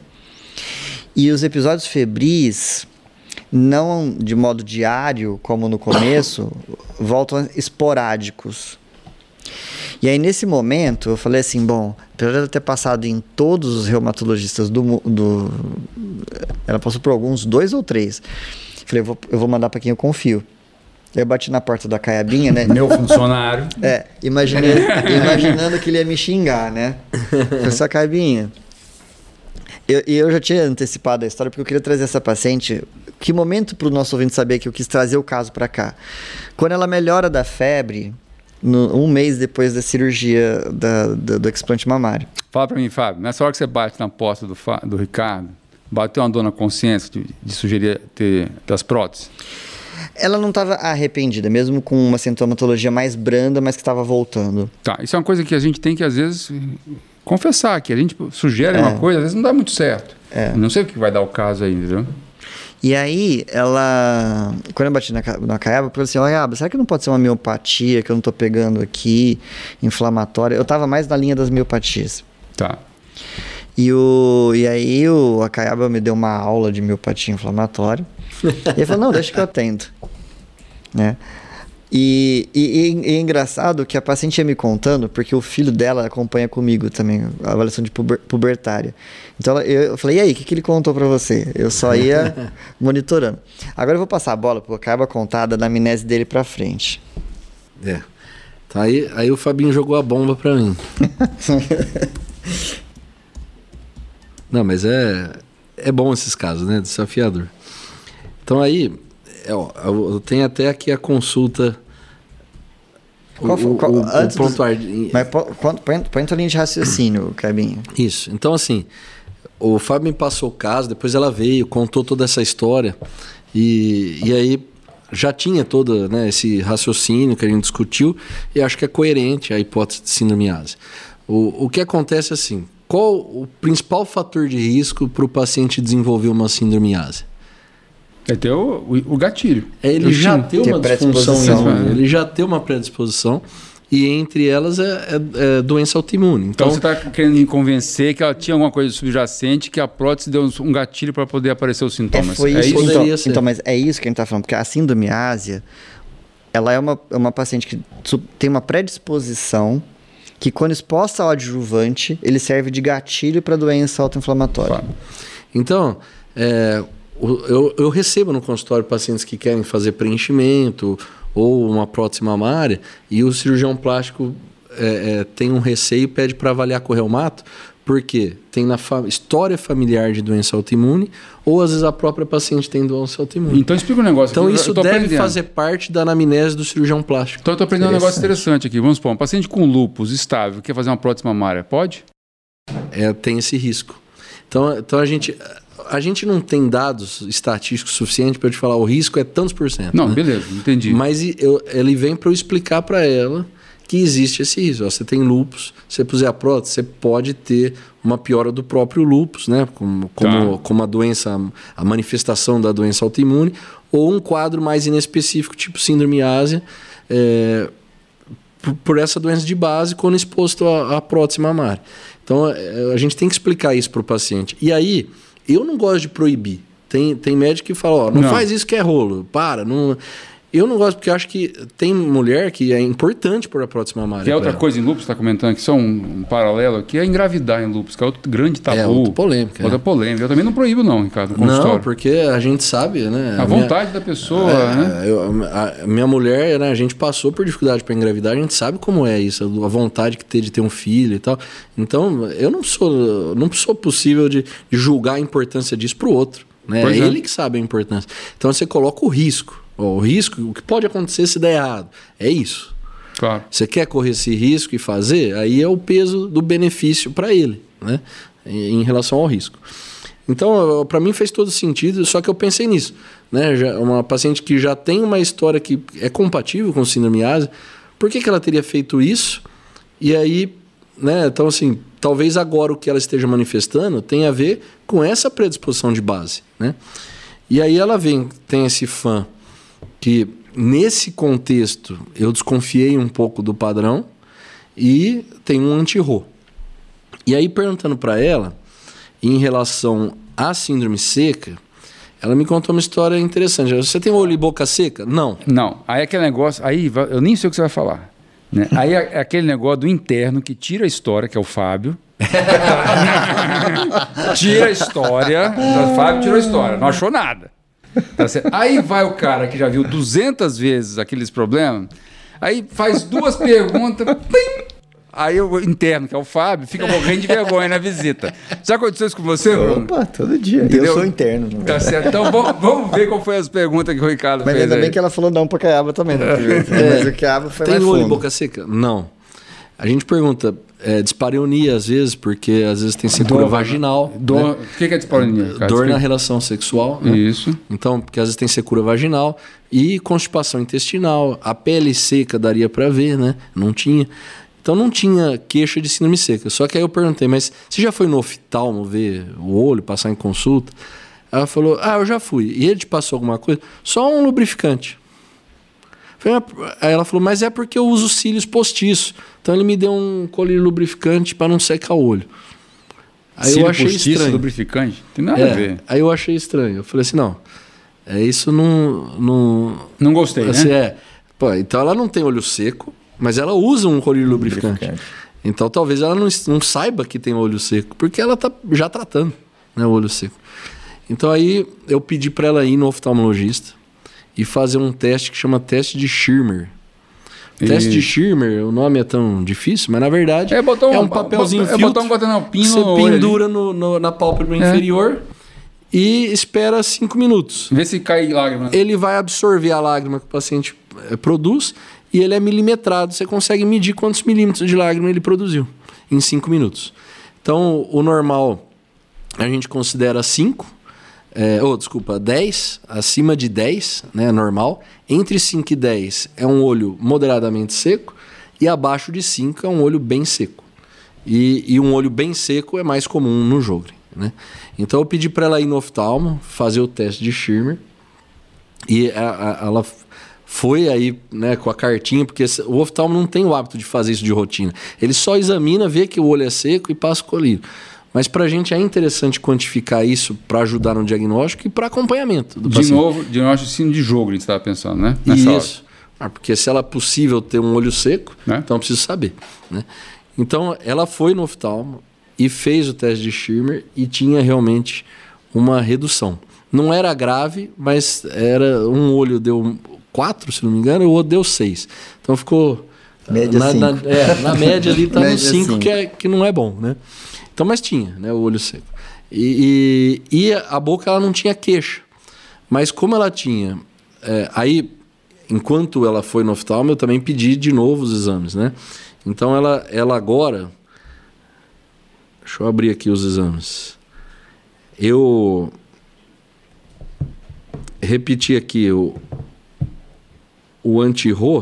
[SPEAKER 2] E os episódios febris, não de modo diário, como no começo, voltam esporádicos. E aí, nesse momento, eu falei assim: bom, apesar dela ter passado em todos os reumatologistas do. do ela passou por alguns, dois ou três. Falei: eu vou, eu vou mandar para quem eu confio. Eu bati na porta da Caiabinha, né?
[SPEAKER 1] Meu funcionário.
[SPEAKER 2] É, imaginando, imaginando que ele ia me xingar, né? Só Caiabinha. Eu, e eu já tinha antecipado a história porque eu queria trazer essa paciente. Que momento para o nosso ouvinte saber que eu quis trazer o caso para cá? Quando ela melhora da febre, no- um mês depois da cirurgia da, da- do explante mamário.
[SPEAKER 1] Fala pra mim, Fábio, nessa hora que você bate na porta do, do Ricardo, bateu uma dor na consciência de, de sugerir ter das próteses?
[SPEAKER 2] Ela não estava arrependida, mesmo com uma sintomatologia mais branda, mas que estava voltando.
[SPEAKER 1] Tá, isso é uma coisa que a gente tem que, às vezes, confessar, que a gente sugere uma coisa, às vezes não dá muito certo. Não sei o que vai dar o caso aí, entendeu?
[SPEAKER 2] E aí, ela. Quando eu bati na, na caiaba, eu falei assim: olha, será que não pode ser uma miopatia que eu não tô pegando aqui, inflamatória? Eu tava mais na linha das miopatias.
[SPEAKER 1] Tá.
[SPEAKER 2] E, o, e aí, o, a caiaba me deu uma aula de miopatia inflamatória. e ele falou: não, deixa que eu atendo. Né? E, e, e- é engraçado que a paciente ia me contando, porque o filho dela acompanha comigo também, a avaliação de puber- pubertária. Então ela- eu, eu falei, e aí, o que, que ele contou pra você? Eu só ia monitorando. Agora eu vou passar a bola pro Caiaba contar da anamnese dele pra frente.
[SPEAKER 3] É. Tá aí, aí o Fabinho jogou a bomba pra mim. Não, mas é, é bom esses casos, né? Desafiador. Então aí, é, eu eu tenho até aqui a consulta.
[SPEAKER 2] Qual foi-
[SPEAKER 3] o-
[SPEAKER 2] qual-
[SPEAKER 3] o- o
[SPEAKER 2] antes dos-
[SPEAKER 3] prontuário-
[SPEAKER 2] Mas põe, tua linha de raciocínio, Cabinho.
[SPEAKER 3] Isso. Então, assim, o Fábio me passou o caso, depois ela veio, contou toda essa história. E, e aí já tinha todo né, esse raciocínio que a gente discutiu, e acho que é coerente a hipótese de síndrome ASE. O, o que acontece é assim: qual o principal fator de risco para o paciente desenvolver uma síndrome ASE?
[SPEAKER 1] É ter o, o, o gatilho.
[SPEAKER 3] É ele
[SPEAKER 1] Eu
[SPEAKER 3] já Ter uma disfunção
[SPEAKER 1] né?
[SPEAKER 3] ele já ter uma predisposição, e entre elas é, é- é doença autoimune.
[SPEAKER 1] Então,
[SPEAKER 3] Então,
[SPEAKER 1] você está querendo me convencer que ela tinha alguma coisa subjacente, que a prótese deu um gatilho para poder aparecer os
[SPEAKER 2] É,
[SPEAKER 1] sintomas.
[SPEAKER 2] foi isso.
[SPEAKER 3] Poderia
[SPEAKER 2] Então,
[SPEAKER 3] ser.
[SPEAKER 2] então, mas é isso que a gente tá falando, porque a síndrome ásia, ela é uma, é uma paciente que tem uma predisposição que quando exposta ao adjuvante, ele serve de gatilho para doença autoinflamatória.
[SPEAKER 3] Então, é, eu, eu recebo no consultório pacientes que querem fazer preenchimento ou uma prótese mamária e o cirurgião plástico é, é, tem um receio e pede para avaliar com o reumato Porque tem na fa história familiar de doença autoimune, ou às vezes a própria paciente tem doença autoimune.
[SPEAKER 1] Então explica um negócio.
[SPEAKER 3] Então
[SPEAKER 1] aqui,
[SPEAKER 3] isso deve
[SPEAKER 1] aprendendo.
[SPEAKER 3] fazer parte da anamnese do cirurgião plástico.
[SPEAKER 1] Então eu tô aprendendo um negócio interessante aqui. Vamos supor, um paciente com lúpus estável quer fazer uma prótese mamária, pode?
[SPEAKER 3] É, tem esse risco. Então, então a gente a gente não tem dados estatísticos suficientes para te falar o risco é tantos por cento.
[SPEAKER 1] Não,
[SPEAKER 3] né?
[SPEAKER 1] beleza, entendi.
[SPEAKER 3] Mas eu- ele vem para eu explicar para ela que existe esse risco. Você tem lúpus, se você puser a prótese, você pode ter uma piora do próprio lúpus, né? Como, como,
[SPEAKER 1] Tá.
[SPEAKER 3] como a doença, a manifestação da doença autoimune, ou um quadro mais inespecífico, tipo síndrome ásia, é, por, por essa doença de base quando exposto à, à prótese mamária. Então é, a gente tem que explicar isso para o paciente. E aí, eu não gosto de proibir. Tem, tem médico que fala, ó, não,
[SPEAKER 1] Não.
[SPEAKER 3] faz isso que é rolo, para. Não... Eu não gosto porque acho que tem mulher que é importante por a prótese mamária.
[SPEAKER 1] Que é outra
[SPEAKER 3] ela.
[SPEAKER 1] coisa em lúpus, está comentando aqui, só um, um paralelo aqui, é engravidar em lúpus, que é outro grande tabu.
[SPEAKER 3] É, outra polêmica,
[SPEAKER 1] Outra
[SPEAKER 3] é.
[SPEAKER 1] polêmica. Eu também não proíbo, não, Ricardo,
[SPEAKER 3] Não, porque a gente sabe, né?
[SPEAKER 1] A
[SPEAKER 3] minha-
[SPEAKER 1] vontade da pessoa,
[SPEAKER 3] É,
[SPEAKER 1] né?
[SPEAKER 3] eu- a, a minha mulher, né, a gente passou por dificuldade para engravidar, a gente sabe como é isso, a vontade que ter de ter um filho e tal. Então, eu não sou, não sou possível de, de julgar a importância disso para o outro. Né? É
[SPEAKER 1] é.
[SPEAKER 3] ele que sabe a importância. Então, você coloca o risco. O risco, o que pode acontecer se der errado. É isso.
[SPEAKER 1] Claro.
[SPEAKER 3] Você quer correr esse risco e fazer, aí é o peso do benefício para ele, né? Em relação ao risco. Então, para mim fez todo sentido, só que eu pensei nisso, né? Já, uma paciente que já tem uma história que é compatível com síndrome ásia, por que, que ela teria feito isso? E aí, né? Então, assim, talvez agora o que ela esteja manifestando tenha a ver com essa predisposição de base, né? E aí ela vem, tem esse fã que nesse contexto eu desconfiei um pouco do padrão e tem um anti-RO. E aí perguntando para ela em relação à síndrome seca, ela me contou uma história interessante. Você tem olho e boca seca? Não.
[SPEAKER 1] Não, aí é aquele negócio, aí eu nem sei o que você vai falar. Né? Aí é é aquele negócio do interno que tira a história, que é o Fábio. tira a história. O Fábio tirou a história, não achou nada. Tá certo? Aí vai o cara que já viu 200 vezes aqueles problemas, aí faz duas perguntas, pim! aí o interno, que é o Fábio, fica morrendo de vergonha na visita. Já aconteceu isso com você, Bruno?
[SPEAKER 4] Opa, todo dia.
[SPEAKER 1] Entendeu?
[SPEAKER 4] Eu sou interno. não.
[SPEAKER 1] Tá certo. Então vamos, vamos ver qual foi as perguntas que o Ricardo
[SPEAKER 2] Mas
[SPEAKER 1] fez.
[SPEAKER 2] ainda
[SPEAKER 1] aí.
[SPEAKER 2] bem que ela falou não pra Caiaba também, né? Mas o Caiaba foi
[SPEAKER 3] Tem
[SPEAKER 2] mais
[SPEAKER 3] olho
[SPEAKER 2] fundo.
[SPEAKER 3] boca seca? Não. A gente pergunta, é, dispareunia às vezes, porque às vezes tem secura
[SPEAKER 1] Dor-
[SPEAKER 3] vaginal.
[SPEAKER 1] Dor,
[SPEAKER 3] né?
[SPEAKER 1] O que é dispareunia? Ricardo?
[SPEAKER 3] Dor na relação sexual. né?
[SPEAKER 1] Isso.
[SPEAKER 3] Então, porque às vezes tem secura vaginal e constipação intestinal. A pele seca daria para ver, né? Não tinha. Então não tinha queixa de síndrome seca. Só que aí eu perguntei, mas você já foi no oftalmo ver o olho, passar em consulta? Ela falou, ah, eu já fui. E ele te passou alguma coisa? Só um lubrificante. "Ah, Aí ela falou, mas é porque eu uso cílios postiços. Então ele me deu um colírio lubrificante para não secar o olho. Aí
[SPEAKER 1] Cílio
[SPEAKER 3] eu achei
[SPEAKER 1] postiço,
[SPEAKER 3] estranho.
[SPEAKER 1] lubrificante. Tem nada
[SPEAKER 3] É,
[SPEAKER 1] a ver.
[SPEAKER 3] Aí eu achei estranho. Eu falei assim, não, é isso não... não
[SPEAKER 1] Não gostei,
[SPEAKER 3] assim,
[SPEAKER 1] né?
[SPEAKER 3] é. Pô, então ela não tem olho seco, mas ela usa um colírio lubrificante.
[SPEAKER 4] Lubrificante.
[SPEAKER 3] Então talvez ela não, não saiba que tem olho seco, porque ela tá já tratando né, o olho seco. Então aí eu pedi para ela ir no oftalmologista e fazer um teste que chama teste de Schirmer. O Teste de. Schirmer, o nome é tão difícil, mas na verdade
[SPEAKER 1] É botar um,
[SPEAKER 3] é um papelzinho
[SPEAKER 1] É
[SPEAKER 3] filtro
[SPEAKER 1] botar um guardanapinho
[SPEAKER 3] que você pendura no, no- na pálpebra
[SPEAKER 1] É.
[SPEAKER 3] inferior e espera cinco minutos.
[SPEAKER 1] Vê se cai lágrima.
[SPEAKER 3] Ele vai absorver a lágrima que o paciente eh, produz e ele é milimetrado. Você consegue medir quantos milímetros de lágrima ele produziu em cinco minutos. Então, o normal a gente considera 5, é, oh, desculpa, 10, acima de 10, né, normal. Entre 5 e 10 é um olho moderadamente seco e abaixo de 5 é um olho bem seco. E, e um olho bem seco é mais comum no jogre. Né? Então eu pedi para ela ir no oftalmo, fazer o teste de Schirmer. E a- a- ela foi aí né, com a cartinha, porque o oftalmo não tem o hábito de fazer isso de rotina. Ele só examina, vê que o olho é seco e passa o colírio. Mas para a gente é interessante quantificar isso para ajudar no diagnóstico e para acompanhamento do
[SPEAKER 1] De
[SPEAKER 3] paciente.
[SPEAKER 1] novo, de novo, ensino de jogo, a gente estava pensando, né? Nessa.
[SPEAKER 3] Isso. Ah, porque se ela é possível ter um olho seco,
[SPEAKER 1] Né?
[SPEAKER 3] então eu preciso saber. Né? Então ela foi no oftalmo e fez o teste de Schirmer e tinha realmente uma redução. Não era grave, mas era um olho deu 4, se não me engano, e o outro deu 6. Então ficou.
[SPEAKER 4] Média
[SPEAKER 3] na, na,
[SPEAKER 4] cinco.
[SPEAKER 3] é, na média ali está no
[SPEAKER 4] Média
[SPEAKER 3] 5,
[SPEAKER 4] cinco.
[SPEAKER 3] que, é, que não é bom, né? Então, mas tinha, né? O olho seco. E, e, e a boca ela não tinha queixa. Mas como ela tinha. é, aí, enquanto ela foi no oftalmo, eu também pedi de novo os exames, né? Então ela, ela agora. Deixa eu abrir aqui os exames. Eu repeti aqui o, o anti-RO.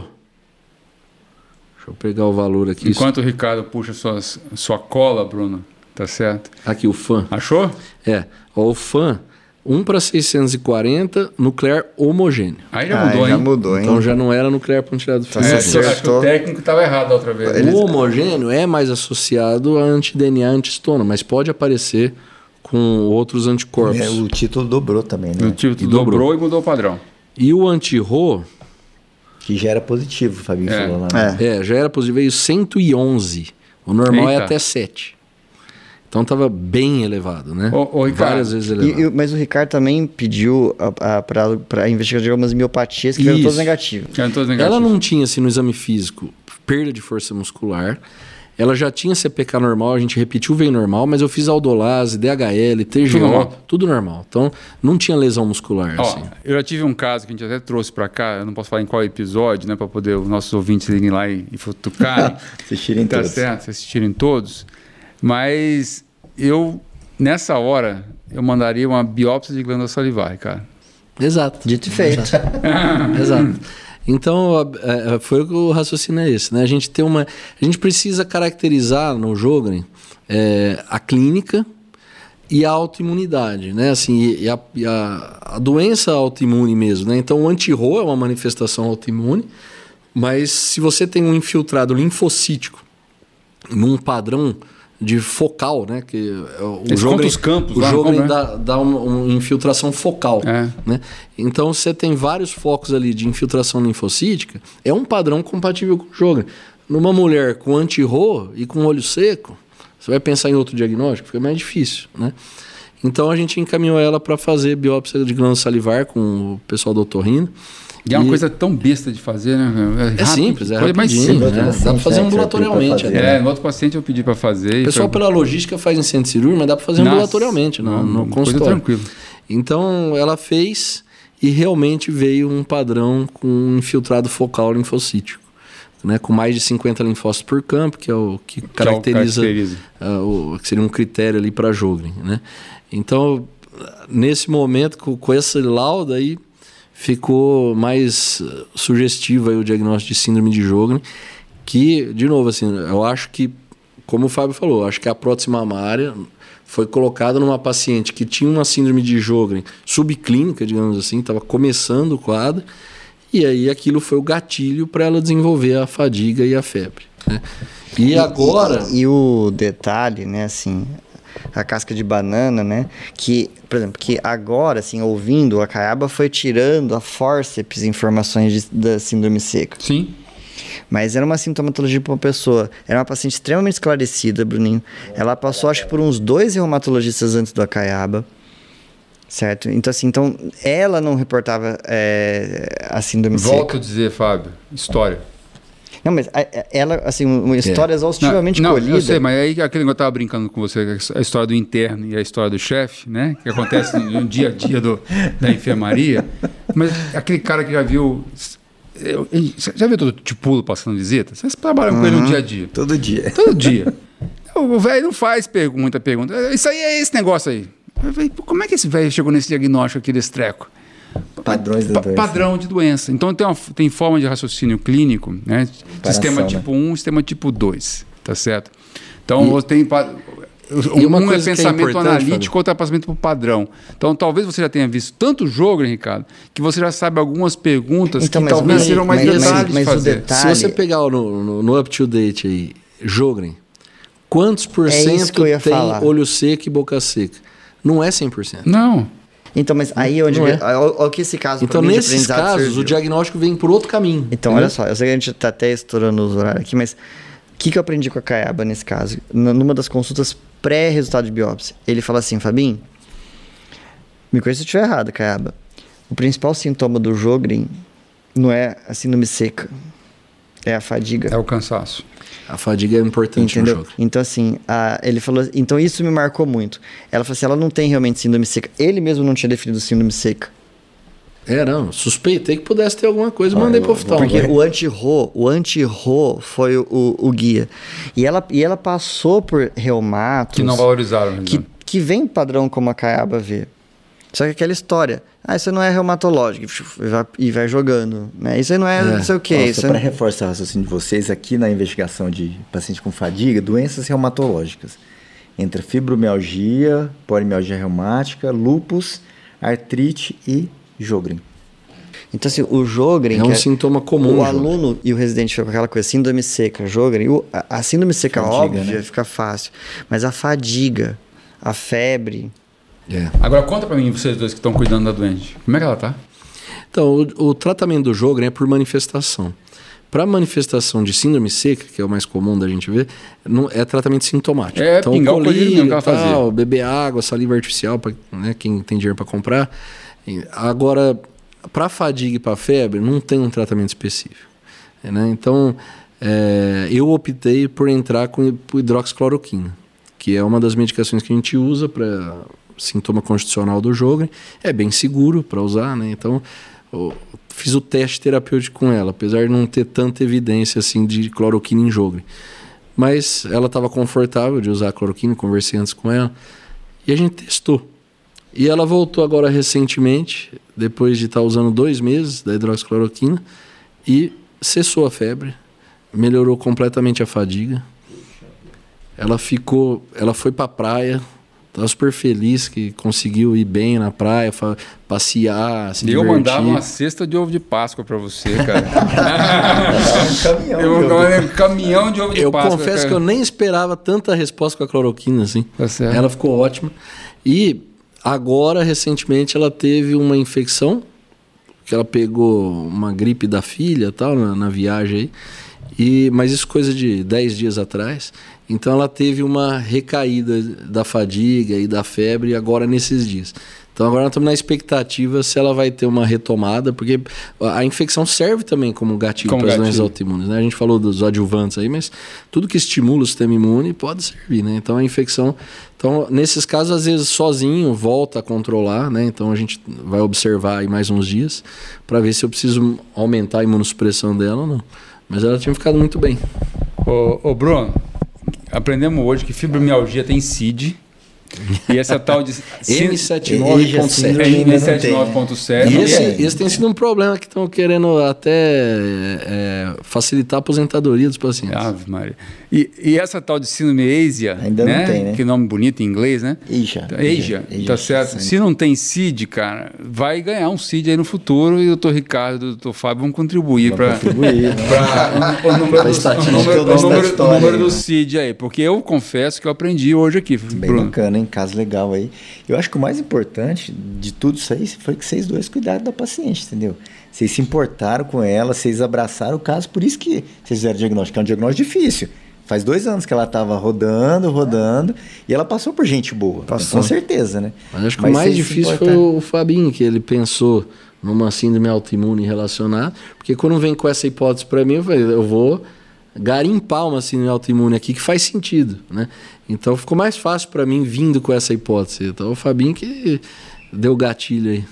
[SPEAKER 3] Deixa eu pegar o valor aqui.
[SPEAKER 1] Enquanto o Ricardo puxa suas, sua cola, Bruno, tá certo?
[SPEAKER 3] Aqui o fã.
[SPEAKER 1] Achou?
[SPEAKER 3] É, ó, o fã 1 para 640 nuclear homogêneo.
[SPEAKER 1] Aí já
[SPEAKER 2] Ah,
[SPEAKER 1] mudou,
[SPEAKER 2] já
[SPEAKER 1] hein?
[SPEAKER 2] mudou, hein?
[SPEAKER 3] Então já não era nuclear pontilhado
[SPEAKER 2] Tá
[SPEAKER 1] É,
[SPEAKER 3] fino.
[SPEAKER 2] certo.
[SPEAKER 1] acho que o técnico estava errado outra vez.
[SPEAKER 2] Ele-
[SPEAKER 3] O homogêneo é mais associado a anti-DNA, anti-estona, mas pode aparecer com outros anticorpos.
[SPEAKER 4] É, o título dobrou também,
[SPEAKER 1] O
[SPEAKER 4] né?
[SPEAKER 1] tipo
[SPEAKER 3] E
[SPEAKER 1] dobrou.
[SPEAKER 3] dobrou.
[SPEAKER 1] e mudou o padrão.
[SPEAKER 3] E o anti-RO,
[SPEAKER 4] Que já era positivo, o Fabinho
[SPEAKER 1] É.
[SPEAKER 4] falou lá. né?
[SPEAKER 2] É.
[SPEAKER 3] é, já era positivo, veio 111. O normal é
[SPEAKER 1] Eita.
[SPEAKER 3] até 7. Então estava bem elevado, né?
[SPEAKER 1] Ô, ô, Ricardo,
[SPEAKER 3] Várias vezes
[SPEAKER 2] E-
[SPEAKER 3] elevado.
[SPEAKER 2] e- mas o Ricardo também pediu para investigar de algumas miopatias que
[SPEAKER 3] Isso.
[SPEAKER 2] todas negativas.
[SPEAKER 3] Ela não tinha, assim, no exame físico, perda de força muscular. Ela já tinha CPK normal, a gente repetiu, veio normal, mas eu fiz aldolase, DHL, TGO,
[SPEAKER 1] Tudo
[SPEAKER 3] tudo
[SPEAKER 1] normal.
[SPEAKER 3] normal. Então, não tinha lesão muscular,
[SPEAKER 1] Ó,
[SPEAKER 3] assim.
[SPEAKER 1] eu já tive um caso que a gente até trouxe pra cá, eu não posso falar em qual episódio, né, para poder os nossos ouvintes irem lá e, e futucarem.
[SPEAKER 4] Assistirem
[SPEAKER 1] tá
[SPEAKER 4] todos.
[SPEAKER 1] certo, assistirem todos. Mas eu, nessa hora, eu mandaria uma biópsia de glândula salivar, cara.
[SPEAKER 3] Exato.
[SPEAKER 2] Dito e feito.
[SPEAKER 3] Exato. Então, a- é, foi o que o raciocínio é esse, né? A gente tem uma... A gente precisa caracterizar no Jogren é, a clínica e a autoimunidade, né? Assim, e, e a, e a- a doença autoimune mesmo, né? Então, o anti-RO é uma manifestação autoimune, mas se você tem um infiltrado linfocítico num padrão de focal, né? Que é o
[SPEAKER 1] Eles os campos
[SPEAKER 3] o
[SPEAKER 1] como é?
[SPEAKER 3] dá, dá uma, uma infiltração focal,
[SPEAKER 1] É.
[SPEAKER 3] né? Então você tem vários focos ali de infiltração linfocítica, é um padrão compatível com o Jogren. Numa mulher com anti-RO e com olho seco, você vai pensar em outro diagnóstico, fica mais difícil, né? Então a gente encaminhou ela para fazer biópsia de glândula salivar com o pessoal do otorrino.
[SPEAKER 1] E é uma coisa tão besta de fazer, né?
[SPEAKER 3] É
[SPEAKER 1] rápido,
[SPEAKER 3] simples, é
[SPEAKER 1] coisa mais simples.
[SPEAKER 3] né? Dá para fazer ambulatorialmente.
[SPEAKER 1] É, no outro paciente eu pedi para fazer.
[SPEAKER 3] O
[SPEAKER 1] e
[SPEAKER 3] pessoal
[SPEAKER 1] foi-
[SPEAKER 3] pela logística faz em centro cirúrgico, mas dá para fazer
[SPEAKER 1] Nossa,
[SPEAKER 3] ambulatorialmente, no,
[SPEAKER 1] não,
[SPEAKER 3] no
[SPEAKER 1] coisa
[SPEAKER 3] consultório.
[SPEAKER 1] tranquila.
[SPEAKER 3] Então ela fez e realmente veio um padrão com um infiltrado focal linfocítico, né, com mais de 50 linfócitos por campo, que é o que
[SPEAKER 1] Que é o
[SPEAKER 3] caracteriza,
[SPEAKER 1] caracteriza.
[SPEAKER 3] ah, o, que seria um critério ali para Jogren, né? Então, nesse momento, com, com esse laudo aí, ficou mais sugestivo aí o diagnóstico de síndrome de Jogren, que, de novo, assim, eu acho que, como o Fábio falou, acho que a prótese mamária foi colocada numa paciente que tinha uma síndrome de Jogren subclínica, digamos assim, estava começando o quadro, e aí aquilo foi o gatilho para ela desenvolver a fadiga e a febre. né? E agora...
[SPEAKER 2] E, e o detalhe, né, assim, a casca de banana, né, que, por exemplo, que agora, assim, ouvindo, a Caiaba foi tirando a forceps informações de- da síndrome seca.
[SPEAKER 1] Sim.
[SPEAKER 2] Mas era uma sintomatologia para uma pessoa. Era uma paciente extremamente esclarecida, Bruninho. Ela passou, acho que, por uns dois reumatologistas antes do Acaiaba. Certo? Então, assim, então, ela não reportava é, a síndrome
[SPEAKER 1] Volto
[SPEAKER 2] seca.
[SPEAKER 1] a dizer, Fábio, história.
[SPEAKER 2] Não, mas a- ela, assim, uma história exaustivamente
[SPEAKER 1] não,
[SPEAKER 2] colhida.
[SPEAKER 1] Eu sei, mas aí aquele que eu tava brincando com você, a história do interno e a história do chefe, né? Que acontece no dia a dia do, da enfermaria. Mas aquele cara que já viu. eu- eu- já viu todo tipulo passando visita? Vocês trabalham com ele no dia a dia.
[SPEAKER 4] Todo dia.
[SPEAKER 1] Todo dia. O velho não faz pergu- muita pergunta. Isso aí é esse negócio aí. Eu falei, "Pô, Como é que esse velho chegou nesse diagnóstico aqui desse treco?
[SPEAKER 4] Padrões da
[SPEAKER 1] Pa-
[SPEAKER 4] doença.
[SPEAKER 1] Padrão de doença. Então tem, uma, tem forma de raciocínio clínico, né? Sistema
[SPEAKER 4] né?
[SPEAKER 1] tipo 1, sistema tipo 2, tá certo? Então você tem
[SPEAKER 3] E uma
[SPEAKER 1] um é
[SPEAKER 3] é
[SPEAKER 1] pensamento
[SPEAKER 3] importante,
[SPEAKER 1] analítico, outro é pensamento por padrão. Então talvez você já tenha visto tanto jogo, né, Ricardo, que você já sabe algumas perguntas
[SPEAKER 2] Então,
[SPEAKER 1] que
[SPEAKER 2] mas-
[SPEAKER 1] talvez
[SPEAKER 2] mas-
[SPEAKER 1] serão mais
[SPEAKER 2] mas-
[SPEAKER 1] detalhes
[SPEAKER 2] mas-
[SPEAKER 1] de
[SPEAKER 2] mas o
[SPEAKER 1] fazer.
[SPEAKER 2] detalhe-
[SPEAKER 3] Se você pegar no, no, no up to date aí, Jogren, quantos por
[SPEAKER 2] É
[SPEAKER 3] cento
[SPEAKER 2] ia
[SPEAKER 3] tem
[SPEAKER 2] falar.
[SPEAKER 3] olho seco e boca seca? Não é 100%.
[SPEAKER 1] Não.
[SPEAKER 2] Então, mas aí onde.
[SPEAKER 3] É.
[SPEAKER 2] Olha que esse caso
[SPEAKER 3] Então,
[SPEAKER 2] mim,
[SPEAKER 3] nesses casos,
[SPEAKER 2] serviu.
[SPEAKER 3] o diagnóstico vem por outro caminho.
[SPEAKER 2] Então,
[SPEAKER 3] entendeu?
[SPEAKER 2] olha só, eu sei que a gente tá até estourando os horários aqui, mas o que, que eu aprendi com a Caiaba nesse caso? Numa das consultas pré-resultado de biópsia. Ele fala assim, Fabinho, me conheça se eu estiver errado, Caiaba. O principal sintoma do Jogren não é a síndrome seca.
[SPEAKER 5] É a fadiga.
[SPEAKER 1] É o cansaço.
[SPEAKER 3] A fadiga é importante
[SPEAKER 5] Entendeu?
[SPEAKER 3] no jogo.
[SPEAKER 5] Então, assim, a- ele falou. Então, isso me marcou muito. Ela falou assim: ela não tem realmente síndrome seca. Ele mesmo não tinha definido síndrome seca.
[SPEAKER 3] É, não. Suspeitei que pudesse ter alguma coisa,
[SPEAKER 4] Ah,
[SPEAKER 3] mandei
[SPEAKER 4] eu-
[SPEAKER 3] pro oftalmo.
[SPEAKER 5] Porque o anti-ro, o anti-ro foi o, o guia. E ela, e ela passou por reumatos.
[SPEAKER 1] Que não valorizaram. né?
[SPEAKER 5] que, que vem padrão como a Caiaba vê. Só que aquela história, ah, isso não é reumatológico, e vai, e vai jogando, né? Isso aí não é,
[SPEAKER 3] É.
[SPEAKER 5] não sei o quê. Isso
[SPEAKER 4] só
[SPEAKER 5] é-
[SPEAKER 4] para reforçar o raciocínio de vocês, aqui na investigação de paciente com fadiga, doenças reumatológicas. Entra fibromialgia, polimialgia reumática, lúpus, artrite e Jogren.
[SPEAKER 5] Então, assim, o Jogren...
[SPEAKER 3] É um
[SPEAKER 5] que
[SPEAKER 3] sintoma comum,
[SPEAKER 5] O
[SPEAKER 3] Jogren.
[SPEAKER 5] aluno e o residente ficam com aquela coisa, síndrome seca, Jogren. o- a, a síndrome seca
[SPEAKER 4] Fadiga,
[SPEAKER 5] óbvia
[SPEAKER 4] né?
[SPEAKER 5] fica fácil. Mas a fadiga, a febre...
[SPEAKER 3] É.
[SPEAKER 1] Agora conta pra mim, vocês dois que estão cuidando da doente. Como é que ela tá?
[SPEAKER 3] Então, o, o tratamento do Jogren é por manifestação. Para manifestação de síndrome seca, que é o mais comum da gente ver, não, é tratamento sintomático.
[SPEAKER 1] É,
[SPEAKER 3] então,
[SPEAKER 1] pingar o colírio que
[SPEAKER 3] colírio, tal, beber água, saliva artificial, para né, quem tem dinheiro para comprar. Agora, para fadiga e para febre, não tem um tratamento específico. Né? Então, é, eu optei por entrar com com hidroxicloroquina, que é uma das medicações que a gente usa para sintoma constitucional do Jogren. É bem seguro para usar, né? Então, fiz o teste terapêutico com ela, apesar de não ter tanta evidência assim de cloroquina em Jogren. Mas ela estava confortável de usar a cloroquina, conversei antes com ela, e a gente testou. E ela voltou agora recentemente, depois de estar usando dois meses da hidroxicloroquina, e cessou a febre, melhorou completamente a fadiga. Ela ficou, ela foi para a praia, estava super feliz que conseguiu ir bem na praia, passear, se
[SPEAKER 1] eu
[SPEAKER 3] divertir.
[SPEAKER 1] mandava uma cesta de ovo de Páscoa pra você, cara.
[SPEAKER 4] um caminhão.
[SPEAKER 1] eu um caminhão de ovo de
[SPEAKER 3] Eu
[SPEAKER 1] Páscoa.
[SPEAKER 3] confesso
[SPEAKER 1] cara.
[SPEAKER 3] que eu nem esperava tanta resposta com a cloroquina, assim.
[SPEAKER 1] Tá certo.
[SPEAKER 3] Ela ficou ótima. E agora, recentemente, ela teve uma infecção, que ela pegou uma gripe da filha e tal, na, na viagem aí. E, mas isso coisa de 10 dias atrás. Então ela teve uma recaída da fadiga e da febre agora nesses dias. Então agora estamos na expectativa se ela vai ter uma retomada, porque a infecção serve também como gatilho
[SPEAKER 1] Como
[SPEAKER 3] para as doenças autoimunes. Né? A gente falou dos adjuvantes aí, mas tudo que estimula o sistema imune pode servir. Né? Então a infecção. Então, nesses casos, às vezes sozinho volta a controlar, né? Então a gente vai observar aí mais uns dias para ver se eu preciso aumentar a imunossupressão dela ou não. Mas ela tinha ficado muito bem.
[SPEAKER 1] Ô, ô, Bruno, aprendemos hoje que fibromialgia tem CID. E essa tal de
[SPEAKER 3] M79.7.
[SPEAKER 4] síndrome ainda não tem, né?
[SPEAKER 1] M79.7.
[SPEAKER 3] E esse,
[SPEAKER 1] É.
[SPEAKER 3] esse tem sido um problema que estão querendo até é, facilitar a aposentadoria dos pacientes.
[SPEAKER 1] Ave Maria. E, e essa tal de síndrome ASIA,
[SPEAKER 4] Ainda não
[SPEAKER 1] né?
[SPEAKER 4] tem, né?
[SPEAKER 1] Que nome bonito em inglês, né?
[SPEAKER 4] Asia.
[SPEAKER 1] Asia, tá certo?
[SPEAKER 4] Santos.
[SPEAKER 1] Se não tem CID, cara, vai ganhar um CID aí no futuro e o doutor Ricardo e o doutor Fábio vão contribuir para
[SPEAKER 4] contribuir, né?
[SPEAKER 1] o número, do, o
[SPEAKER 3] estatística
[SPEAKER 1] número,
[SPEAKER 4] do
[SPEAKER 1] o
[SPEAKER 4] nosso
[SPEAKER 1] número- do
[SPEAKER 4] né?
[SPEAKER 1] CID aí, porque eu confesso que eu aprendi hoje aqui,
[SPEAKER 4] Bem
[SPEAKER 1] Bruno.
[SPEAKER 4] bacana, hein? Caso legal aí. Eu acho que o mais importante de tudo isso aí foi que vocês dois cuidaram da paciente, entendeu? Vocês se importaram com ela, vocês abraçaram o caso, por isso que vocês fizeram o diagnóstico, que é um diagnóstico difícil. Faz dois anos que ela estava rodando, rodando, e ela passou por gente boa.
[SPEAKER 5] Passou.
[SPEAKER 4] Com certeza, né?
[SPEAKER 3] Mas acho que
[SPEAKER 4] Mas
[SPEAKER 3] o mais difícil foi o Fabinho, que ele pensou numa síndrome autoimune relacionada, porque quando vem com essa hipótese para mim, eu falei, eu vou garimpar uma síndrome autoimune aqui que faz sentido, né? Então ficou mais fácil para mim vindo com essa hipótese. Então o Fabinho que deu gatilho aí.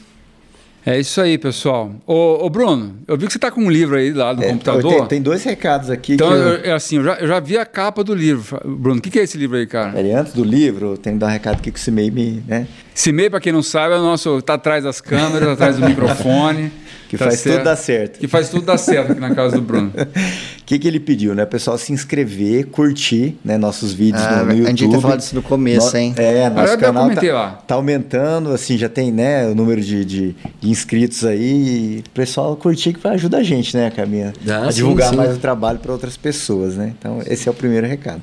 [SPEAKER 1] É isso aí, pessoal. Ô, ô, Bruno, eu vi que você tá com um livro aí lá no
[SPEAKER 4] É,
[SPEAKER 1] computador.
[SPEAKER 4] Tem, tem dois recados aqui
[SPEAKER 1] Então,
[SPEAKER 4] que eu,
[SPEAKER 1] eu, é assim, eu já, eu já vi a capa do livro. Bruno, o que, que é esse livro aí, cara?
[SPEAKER 4] Peraí, antes do livro, eu tenho que dar um recado aqui que o Cimei me, né?
[SPEAKER 1] Meio, para quem não sabe, é o nosso. tá atrás das câmeras, atrás do microfone.
[SPEAKER 4] Que
[SPEAKER 1] tá
[SPEAKER 4] faz
[SPEAKER 1] certo?
[SPEAKER 4] tudo dar certo.
[SPEAKER 1] Que faz tudo dar certo aqui na casa do Bruno.
[SPEAKER 4] O que, que ele pediu, né? O pessoal se inscrever, curtir né, nossos vídeos
[SPEAKER 5] Ah,
[SPEAKER 4] no, no YouTube.
[SPEAKER 5] a gente tem falado disso no começo,
[SPEAKER 4] No-
[SPEAKER 5] hein?
[SPEAKER 4] É, nosso
[SPEAKER 1] eu
[SPEAKER 4] canal tá,
[SPEAKER 1] lá.
[SPEAKER 4] tá aumentando, assim, já tem né, o número de, de, de inscritos aí. E o pessoal curtir que vai ajudar a gente, né, Caminha?
[SPEAKER 3] Ah,
[SPEAKER 4] a
[SPEAKER 3] sim,
[SPEAKER 4] divulgar
[SPEAKER 3] sim.
[SPEAKER 4] mais o trabalho para outras pessoas, né? Então, esse é o primeiro recado.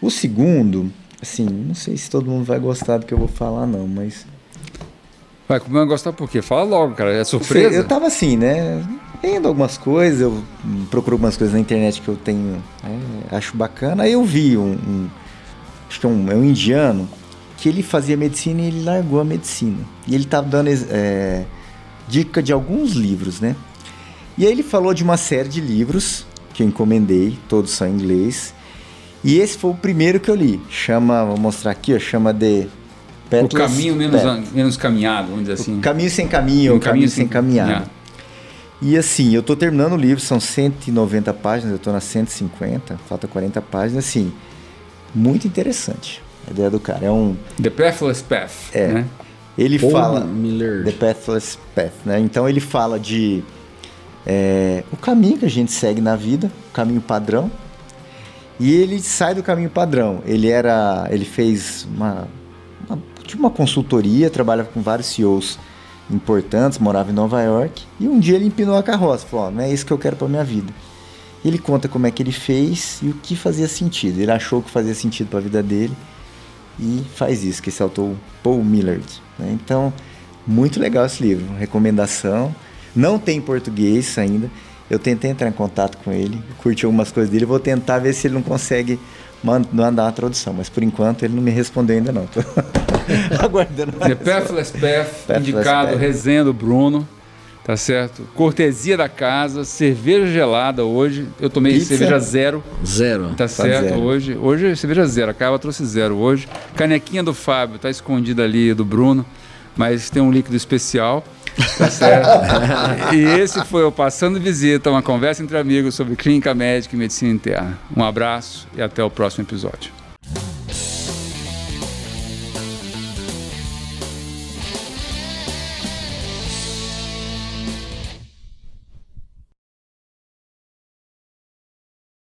[SPEAKER 4] O segundo, assim, não sei se todo mundo vai gostar do que eu vou falar, não, mas
[SPEAKER 1] Vai, como eu gostar por quê? Fala logo, cara. É
[SPEAKER 4] sei,
[SPEAKER 1] surpresa?
[SPEAKER 4] Eu tava assim, né? Vendo algumas coisas, eu procuro algumas coisas na internet que eu tenho, né, acho bacana. Aí eu vi um, um- acho que é um, é um indiano que ele fazia medicina e ele largou a medicina. E ele tava dando é, dica de alguns livros, né? E aí ele falou de uma série de livros que eu encomendei, todos são em inglês. E esse foi o primeiro que eu li. Chama, vou mostrar aqui, ó, chama de
[SPEAKER 1] O caminho menos, menos caminhado, vamos dizer assim.
[SPEAKER 4] O caminho sem caminho, o caminho, sem caminhada. E assim, eu tô terminando o livro, são 190 páginas, eu tô nas 150, falta 40 páginas, assim, muito interessante a ideia do cara. É um.
[SPEAKER 1] The Pathless Path.
[SPEAKER 4] É.
[SPEAKER 1] Né?
[SPEAKER 4] Ele
[SPEAKER 3] Paul
[SPEAKER 4] fala.
[SPEAKER 3] Miller.
[SPEAKER 4] The Pathless Path, né? Então ele fala de. é, o caminho que a gente segue na vida, o caminho padrão. E ele sai do caminho padrão. Ele era. Ele fez uma. uma uma consultoria, trabalha com vários CEOs importantes, morava em Nova York. E um dia ele empinou a carroça, falou: ó, não é isso que eu quero para minha vida. Ele conta como é que ele fez e o que fazia sentido. Ele achou que fazia sentido para a vida dele e faz isso, que esse autor Paul Millard. né? Então, muito legal esse livro, recomendação. Não tem em português ainda. Eu tentei entrar em contato com ele, curti algumas coisas dele, vou tentar ver se ele não consegue mandar uma tradução, mas por enquanto ele não me respondeu ainda não. Tô aguardando.
[SPEAKER 1] The
[SPEAKER 4] mais.
[SPEAKER 1] Pathless Path,
[SPEAKER 4] Pathless
[SPEAKER 1] indicado,
[SPEAKER 4] Path.
[SPEAKER 1] resenha do Bruno. Tá certo? Cortesia da casa, cerveja gelada hoje. Eu tomei
[SPEAKER 4] Pizza.
[SPEAKER 1] cerveja zero.
[SPEAKER 3] Zero.
[SPEAKER 1] Tá certo,
[SPEAKER 4] zero.
[SPEAKER 1] hoje. Hoje cerveja zero, a Carla trouxe zero hoje. Canequinha do Fábio, tá escondida ali do Bruno, mas tem um líquido especial. Tá certo? e esse foi o Passando Visita, uma conversa entre amigos sobre clínica médica e medicina interna. Um abraço e até o próximo episódio.